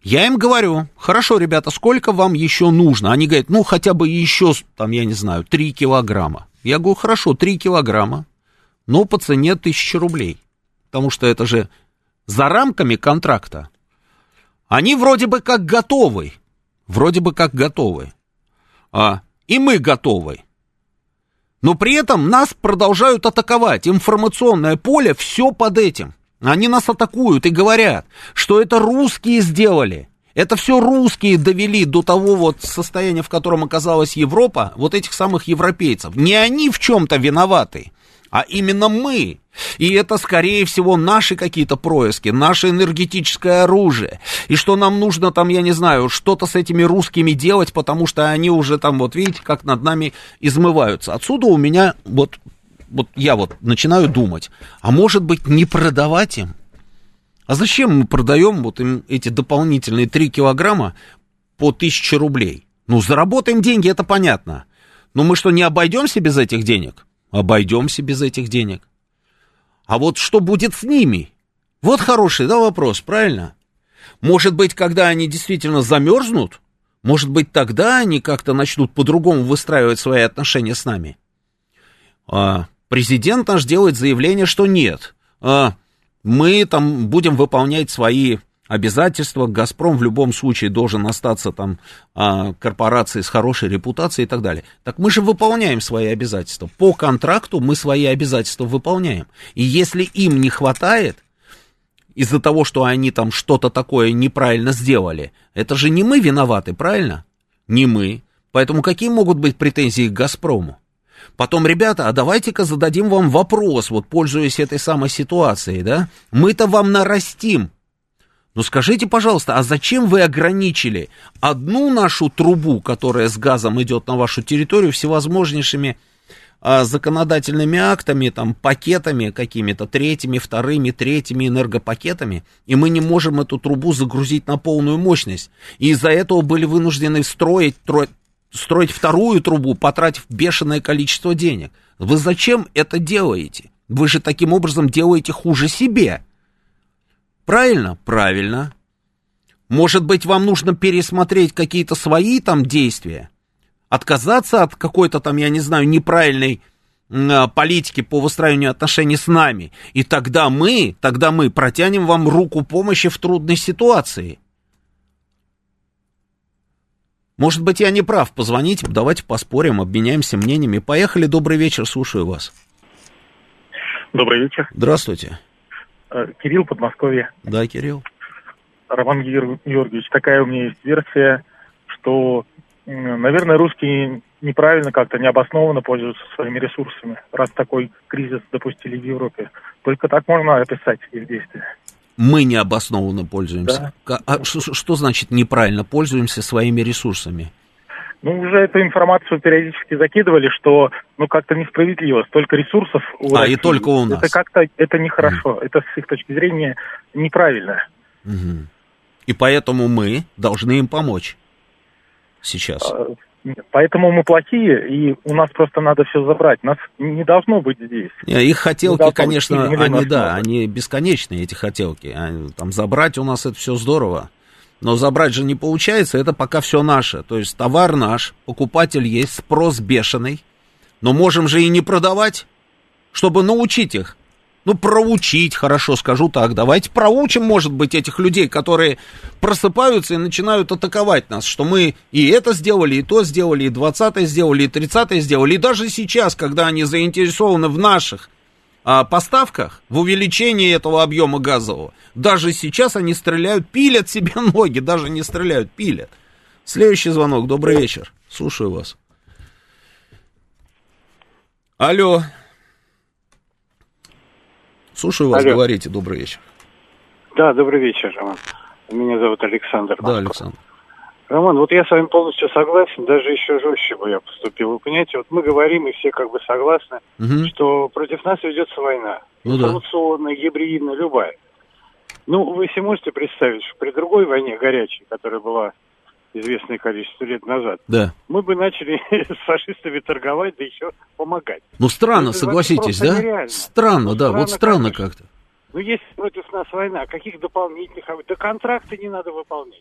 S2: Я им говорю, хорошо, ребята, сколько вам еще нужно? Они говорят, ну, хотя бы еще, там, я не знаю, 3 килограмма. Я говорю, хорошо, 3 килограмма, но по цене тысячи рублей. Потому что это же за рамками контракта. Они вроде бы как готовы. Вроде бы как готовы. А, и мы готовы. Но при этом нас продолжают атаковать. Информационное поле все под этим. Они нас атакуют и говорят, что это русские сделали. Это все русские довели до того вот состояния, в котором оказалась Европа, вот этих самых европейцев. Не они в чем-то виноваты а именно мы. И это, скорее всего, наши какие-то происки, наше энергетическое оружие. И что нам нужно там, я не знаю, что-то с этими русскими делать, потому что они уже там, вот видите, как над нами измываются. Отсюда у меня вот, вот я вот начинаю думать, а может быть не продавать им? А зачем мы продаем вот им эти дополнительные 3 килограмма по 1000 рублей? Ну, заработаем деньги, это понятно. Но мы что, не обойдемся без этих денег? обойдемся без этих денег. А вот что будет с ними? Вот хороший, да, вопрос, правильно? Может быть, когда они действительно замерзнут, может быть, тогда они как-то начнут по-другому выстраивать свои отношения с нами? А, президент наш делает заявление, что нет. А, мы там будем выполнять свои обязательства. «Газпром» в любом случае должен остаться там а, корпорацией с хорошей репутацией и так далее. Так мы же выполняем свои обязательства. По контракту мы свои обязательства выполняем. И если им не хватает, из-за того, что они там что-то такое неправильно сделали, это же не мы виноваты, правильно? Не мы. Поэтому какие могут быть претензии к «Газпрому»? Потом, ребята, а давайте-ка зададим вам вопрос, вот пользуясь этой самой ситуацией, да? Мы-то вам нарастим но скажите, пожалуйста, а зачем вы ограничили одну нашу трубу, которая с газом идет на вашу территорию, всевозможнейшими а, законодательными актами, там, пакетами какими-то, третьими, вторыми, третьими энергопакетами, и мы не можем эту трубу загрузить на полную мощность. И из-за этого были вынуждены строить, строить вторую трубу, потратив бешеное количество денег. Вы зачем это делаете? Вы же таким образом делаете хуже себе. Правильно? Правильно. Может быть, вам нужно пересмотреть какие-то свои там действия? Отказаться от какой-то там, я не знаю, неправильной а, политики по выстраиванию отношений с нами. И тогда мы, тогда мы протянем вам руку помощи в трудной ситуации. Может быть, я не прав. Позвоните, давайте поспорим, обменяемся мнениями. Поехали, добрый вечер, слушаю вас.
S14: Добрый вечер.
S2: Здравствуйте.
S14: Э, Кирилл, Подмосковье.
S2: Да, Кирилл.
S14: Роман Георгиевич, такая у меня есть версия, что, наверное, русские неправильно как-то, необоснованно пользуются своими ресурсами, раз такой кризис допустили в Европе. Только так можно описать их действия.
S2: Мы необоснованно пользуемся. Да. А что, что значит неправильно пользуемся своими ресурсами?
S14: Ну, уже эту информацию периодически закидывали, что, ну, как-то несправедливо. Столько ресурсов
S2: у А, России. и только у нас.
S14: Это как-то, это нехорошо. Mm. Это с их точки зрения неправильно.
S2: Mm-hmm. И поэтому мы должны им помочь сейчас. А,
S14: Поэтому мы плохие, и у нас просто надо все забрать. Нас не должно быть здесь.
S2: Их хотелки, конечно, они, да, они бесконечные, эти хотелки. Они, там забрать у нас это все здорово. Но забрать же не получается, это пока все наше. То есть товар наш, покупатель есть, спрос бешеный. Но можем же и не продавать, чтобы научить их ну, проучить, хорошо скажу так. Давайте проучим, может быть, этих людей, которые просыпаются и начинают атаковать нас, что мы и это сделали, и то сделали, и 20 сделали, и 30 сделали. И даже сейчас, когда они заинтересованы в наших а, поставках, в увеличении этого объема газового, даже сейчас они стреляют, пилят себе ноги, даже не стреляют, пилят. Следующий звонок, добрый вечер, слушаю вас. Алло. Слушаю вас, Алло. говорите, добрый вечер.
S15: Да, добрый вечер, Роман. Меня зовут Александр.
S2: Да, Александр.
S15: Роман, вот я с вами полностью согласен, даже еще жестче бы я поступил. Вы понимаете, вот мы говорим, и все как бы согласны, угу. что против нас ведется война. Ну, информационная, да. гибридная, любая. Ну, вы себе можете представить, что при другой войне горячей, которая была известное количество лет назад,
S2: да.
S15: мы бы начали с фашистами торговать, да еще помогать.
S2: Ну, странно, это согласитесь, да? Нереально. Странно, ну, да, странно, вот странно как-то.
S15: Ну, если против нас война, каких дополнительных... Да контракты не надо выполнять.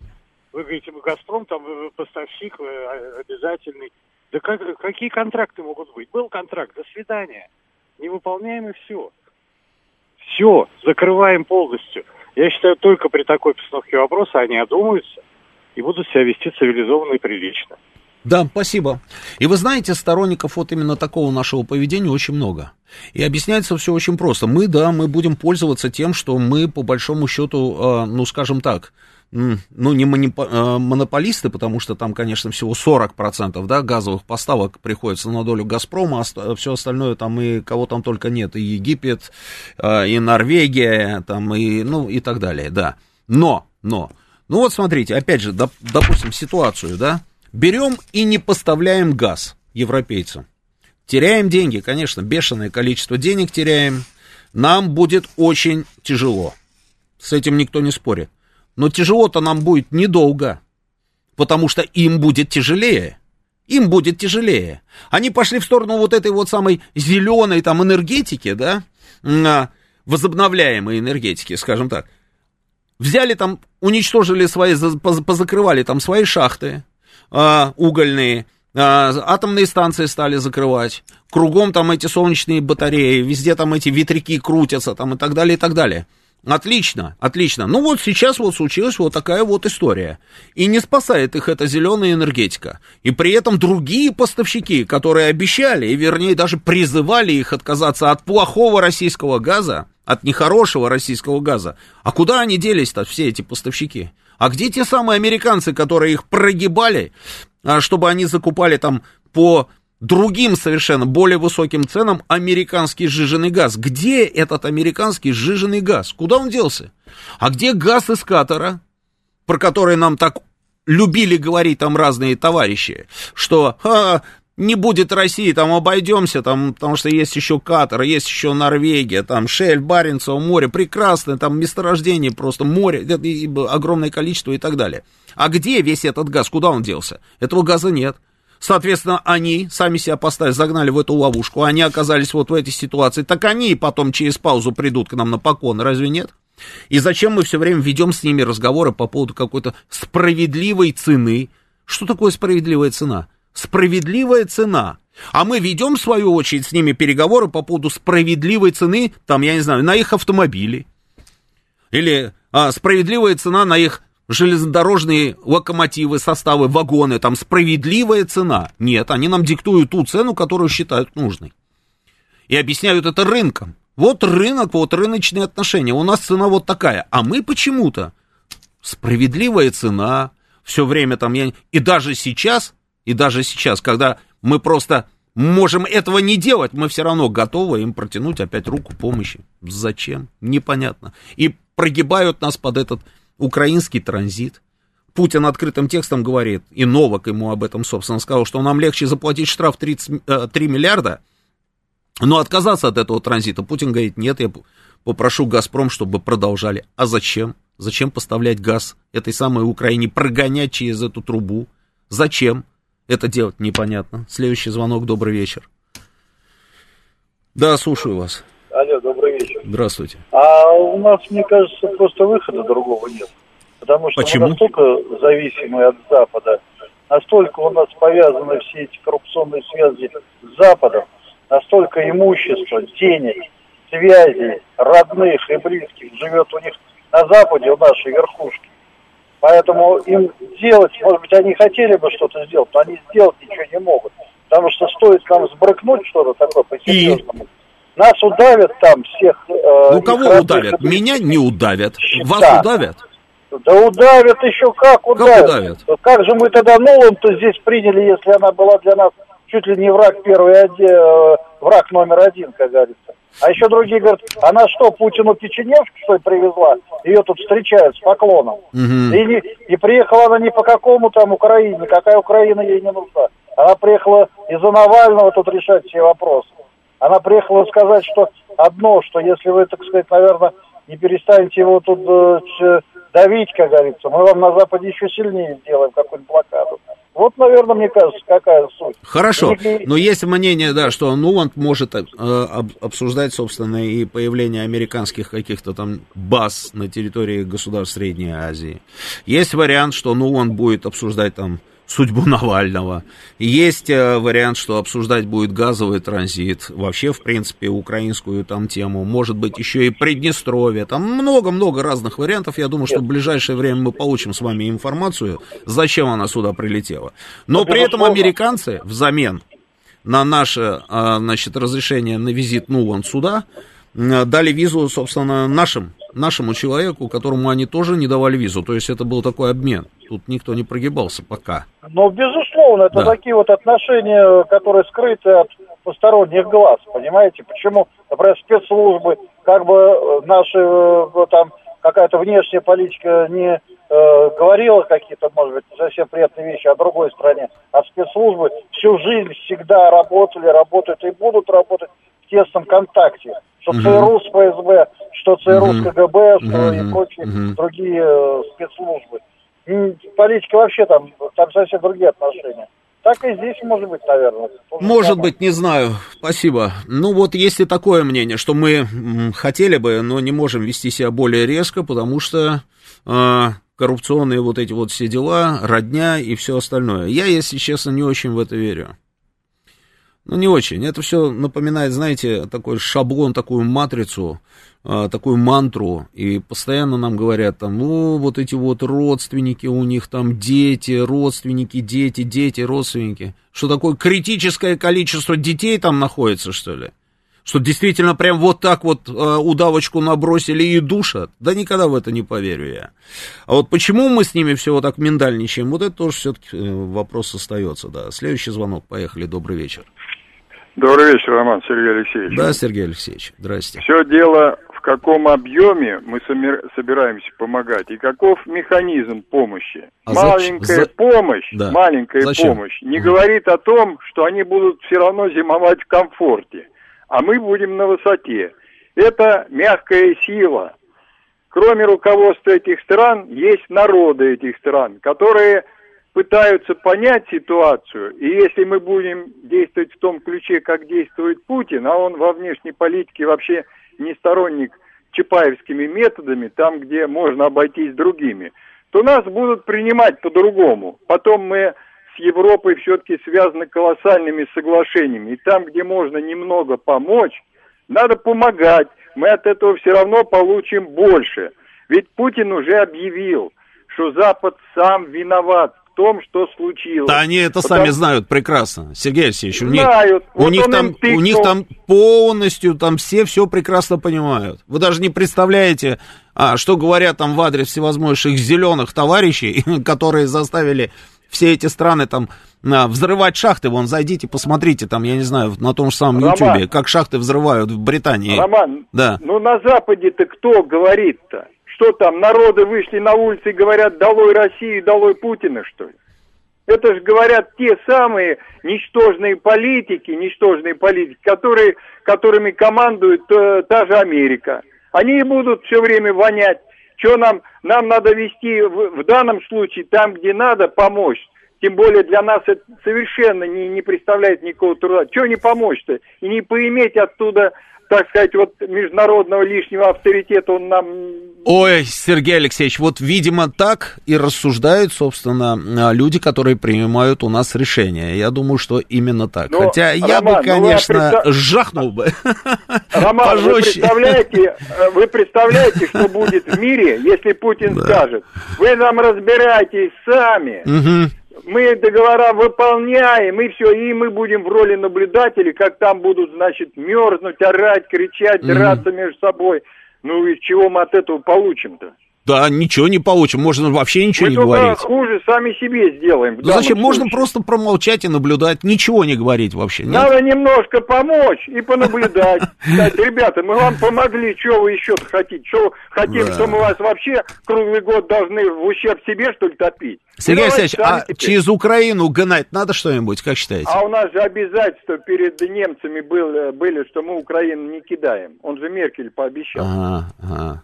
S15: Вы говорите, «Газпром» там поставщик э, обязательный. Да как, какие контракты могут быть? Был контракт, до свидания. Не выполняем и все. Все, закрываем полностью. Я считаю, только при такой постановке вопроса они одумаются – и будут себя вести цивилизованно и прилично.
S2: Да, спасибо. И вы знаете, сторонников вот именно такого нашего поведения очень много. И объясняется все очень просто. Мы, да, мы будем пользоваться тем, что мы, по большому счету, э, ну, скажем так, ну, не э, монополисты, потому что там, конечно, всего 40% да, газовых поставок приходится на долю «Газпрома», а все остальное там и кого там только нет, и Египет, э, и Норвегия, там, и, ну, и так далее, да. Но, но, ну вот смотрите, опять же, доп, допустим, ситуацию, да, берем и не поставляем газ европейцам. Теряем деньги, конечно, бешеное количество денег теряем. Нам будет очень тяжело. С этим никто не спорит. Но тяжело-то нам будет недолго, потому что им будет тяжелее. Им будет тяжелее. Они пошли в сторону вот этой вот самой зеленой там энергетики, да, а, возобновляемой энергетики, скажем так взяли там, уничтожили свои, позакрывали там свои шахты а, угольные, а, атомные станции стали закрывать, кругом там эти солнечные батареи, везде там эти ветряки крутятся там и так далее, и так далее. Отлично, отлично. Ну вот сейчас вот случилась вот такая вот история. И не спасает их эта зеленая энергетика. И при этом другие поставщики, которые обещали, и вернее даже призывали их отказаться от плохого российского газа, от нехорошего российского газа. А куда они делись-то, все эти поставщики? А где те самые американцы, которые их прогибали, а, чтобы они закупали там по другим совершенно более высоким ценам американский сжиженный газ? Где этот американский сжиженный газ? Куда он делся? А где газ из Катара, про который нам так любили говорить там разные товарищи, что а, не будет России, там обойдемся, там, потому что есть еще Катар, есть еще Норвегия, там Шель, Баренцево море, прекрасное, там месторождение просто, море, огромное количество и так далее. А где весь этот газ, куда он делся? Этого газа нет. Соответственно, они сами себя поставили, загнали в эту ловушку, они оказались вот в этой ситуации, так они потом через паузу придут к нам на покон, разве нет? И зачем мы все время ведем с ними разговоры по поводу какой-то справедливой цены? Что такое справедливая цена? Справедливая цена. А мы ведем, в свою очередь, с ними переговоры по поводу справедливой цены, там, я не знаю, на их автомобили. Или а, справедливая цена на их железнодорожные локомотивы, составы, вагоны, там справедливая цена. Нет, они нам диктуют ту цену, которую считают нужной. И объясняют это рынком. Вот рынок, вот рыночные отношения. У нас цена вот такая. А мы почему-то справедливая цена, все время там я... И даже сейчас, и даже сейчас, когда мы просто можем этого не делать, мы все равно готовы им протянуть опять руку помощи. Зачем? Непонятно. И прогибают нас под этот украинский транзит. Путин открытым текстом говорит, и Новак ему об этом, собственно, сказал, что нам легче заплатить штраф 30, 3 э, миллиарда, но отказаться от этого транзита. Путин говорит, нет, я попрошу «Газпром», чтобы продолжали. А зачем? Зачем поставлять газ этой самой Украине, прогонять через эту трубу? Зачем это делать? Непонятно. Следующий звонок, добрый вечер. Да, слушаю вас.
S16: Вечер.
S2: Здравствуйте.
S16: А у нас, мне кажется, просто выхода другого нет. Потому что
S2: Почему?
S16: мы настолько зависимы от Запада, настолько у нас повязаны все эти коррупционные связи с Западом, настолько имущества, денег, связей, родных и близких живет у них на Западе, у нашей верхушки. Поэтому им делать, может быть, они хотели бы что-то сделать, но они сделать ничего не могут. Потому что стоит нам сбрыкнуть что-то такое по-серьезному, нас удавят там всех. Э,
S2: ну, кого удавят? И... Меня не удавят. Вас
S16: да.
S2: удавят?
S16: Да удавят еще как удавят.
S2: Как удавят?
S16: Как же мы тогда Нулан-то здесь приняли, если она была для нас чуть ли не враг первый, э, враг номер один, как говорится. А еще другие говорят, она что, Путину печеневку, что ли, привезла? Ее тут встречают с поклоном.
S2: Угу.
S16: И, не, и приехала она не по какому там Украине, какая Украина ей не нужна. Она приехала из-за Навального тут решать все вопросы. Она приехала сказать, что одно, что если вы, так сказать, наверное, не перестанете его тут э, давить, как говорится, мы вам на Западе еще сильнее сделаем какую-нибудь блокаду. Вот, наверное, мне кажется, какая суть.
S2: Хорошо, но есть мнение, да, что Нуланд может э, обсуждать, собственно, и появление американских каких-то там баз на территории государств Средней Азии. Есть вариант, что Нуланд будет обсуждать там судьбу Навального. Есть э, вариант, что обсуждать будет газовый транзит, вообще, в принципе, украинскую там тему, может быть, еще и Приднестровье, там много-много разных вариантов, я думаю, что в ближайшее время мы получим с вами информацию, зачем она сюда прилетела. Но при этом американцы взамен на наше, а, значит, разрешение на визит Нуланд сюда, дали визу, собственно, нашим нашему человеку, которому они тоже не давали визу. То есть это был такой обмен. Тут никто не прогибался пока.
S16: Ну, безусловно, это да. такие вот отношения, которые скрыты от посторонних глаз, понимаете? Почему, например, спецслужбы, как бы э, наши э, там какая-то внешняя политика не э, говорила какие-то, может быть, совсем приятные вещи о другой стране, а спецслужбы всю жизнь всегда работали, работают и будут работать в тесном контакте что угу. ЦРУ с ФСБ, что ЦРУ угу. с КГБ, что угу. и прочие угу. другие э, спецслужбы. И политика вообще там, там совсем другие отношения. Так и здесь может быть, наверное.
S2: Может быть, не знаю. Спасибо. Ну вот, если такое мнение, что мы хотели бы, но не можем вести себя более резко, потому что э, коррупционные вот эти вот все дела, родня и все остальное. Я, если честно, не очень в это верю. Ну, не очень. Это все напоминает, знаете, такой шаблон, такую матрицу, а, такую мантру, и постоянно нам говорят там, ну, вот эти вот родственники у них там, дети, родственники, дети, дети, родственники. Что такое критическое количество детей там находится, что ли? Что действительно прям вот так вот э, удавочку набросили и душат? Да никогда в это не поверю я. А вот почему мы с ними все вот так миндальничаем, вот это тоже все-таки э, вопрос остается, да. Следующий звонок, поехали, добрый вечер.
S17: Добрый вечер, Роман, Сергей Алексеевич.
S2: Да, Сергей Алексеевич, здрасте.
S17: Все дело в каком объеме мы собираемся помогать и каков механизм помощи. А маленькая за... помощь, да. маленькая Зачем? помощь не угу. говорит о том, что они будут все равно зимовать в комфорте, а мы будем на высоте. Это мягкая сила. Кроме руководства этих стран, есть народы этих стран, которые пытаются понять ситуацию, и если мы будем действовать в том ключе, как действует Путин, а он во внешней политике вообще не сторонник чапаевскими методами, там, где можно обойтись другими, то нас будут принимать по-другому. Потом мы с Европой все-таки связаны колоссальными соглашениями. И там, где можно немного помочь, надо помогать. Мы от этого все равно получим больше. Ведь Путин уже объявил, что Запад сам виноват том, что случилось.
S2: Да они это Потому... сами знают прекрасно, Сергей Алексеевич. У
S17: знают.
S2: Них, вот у, них там, у них там полностью, там все все прекрасно понимают. Вы даже не представляете, а, что говорят там в адрес всевозможных зеленых товарищей, которые заставили все эти страны там а, взрывать шахты. Вон, зайдите, посмотрите там, я не знаю, на том же самом Ютубе, как шахты взрывают в Британии.
S17: Роман,
S2: да.
S17: ну на Западе-то кто говорит-то? Что там, народы вышли на улицы и говорят, долой Россию, долой Путина, что ли? Это же говорят те самые ничтожные политики, ничтожные политики, которые, которыми командует э, та же Америка. Они и будут все время вонять. Что нам, нам надо вести в, в данном случае там, где надо, помочь. Тем более для нас это совершенно не, не представляет никакого труда. Чего не помочь-то? И не поиметь оттуда так сказать, вот международного лишнего авторитета он нам...
S2: Ой, Сергей Алексеевич, вот, видимо, так и рассуждают, собственно, а, люди, которые принимают у нас решения. Я думаю, что именно так. Но, Хотя я бы, ну, конечно, ну, представ... жахнул бы.
S17: Роман, вы представляете, вы представляете, что будет в мире, если Путин да. скажет, вы нам разбирайтесь сами. Угу мы договора выполняем, и все, и мы будем в роли наблюдателей, как там будут, значит, мерзнуть, орать, кричать, драться mm-hmm. между собой. Ну и чего мы от этого получим-то?
S2: Да, ничего не получим, можно вообще ничего Мы не говорить.
S17: Мы хуже сами себе сделаем.
S2: Ну, зачем? Случае. Можно просто промолчать и наблюдать, ничего не говорить вообще. Нет?
S17: Надо немножко помочь и понаблюдать. Сказать, ребята, мы вам помогли, что вы еще хотите? Что хотим, что мы вас вообще круглый год должны в ущерб себе, что ли, топить?
S2: Сергей Алексеевич, а теперь. через Украину гнать надо что-нибудь, как считаете?
S17: А у нас же обязательства перед немцами были, были что мы Украину не кидаем. Он же Меркель пообещал.
S2: Ага, ага.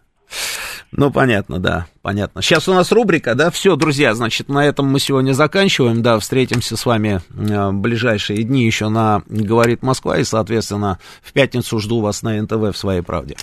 S2: Ну, понятно, да, понятно. Сейчас у нас рубрика, да, все, друзья, значит, на этом мы сегодня заканчиваем, да, встретимся с вами э, в ближайшие дни еще на «Говорит Москва», и, соответственно, в пятницу жду вас на НТВ в «Своей правде».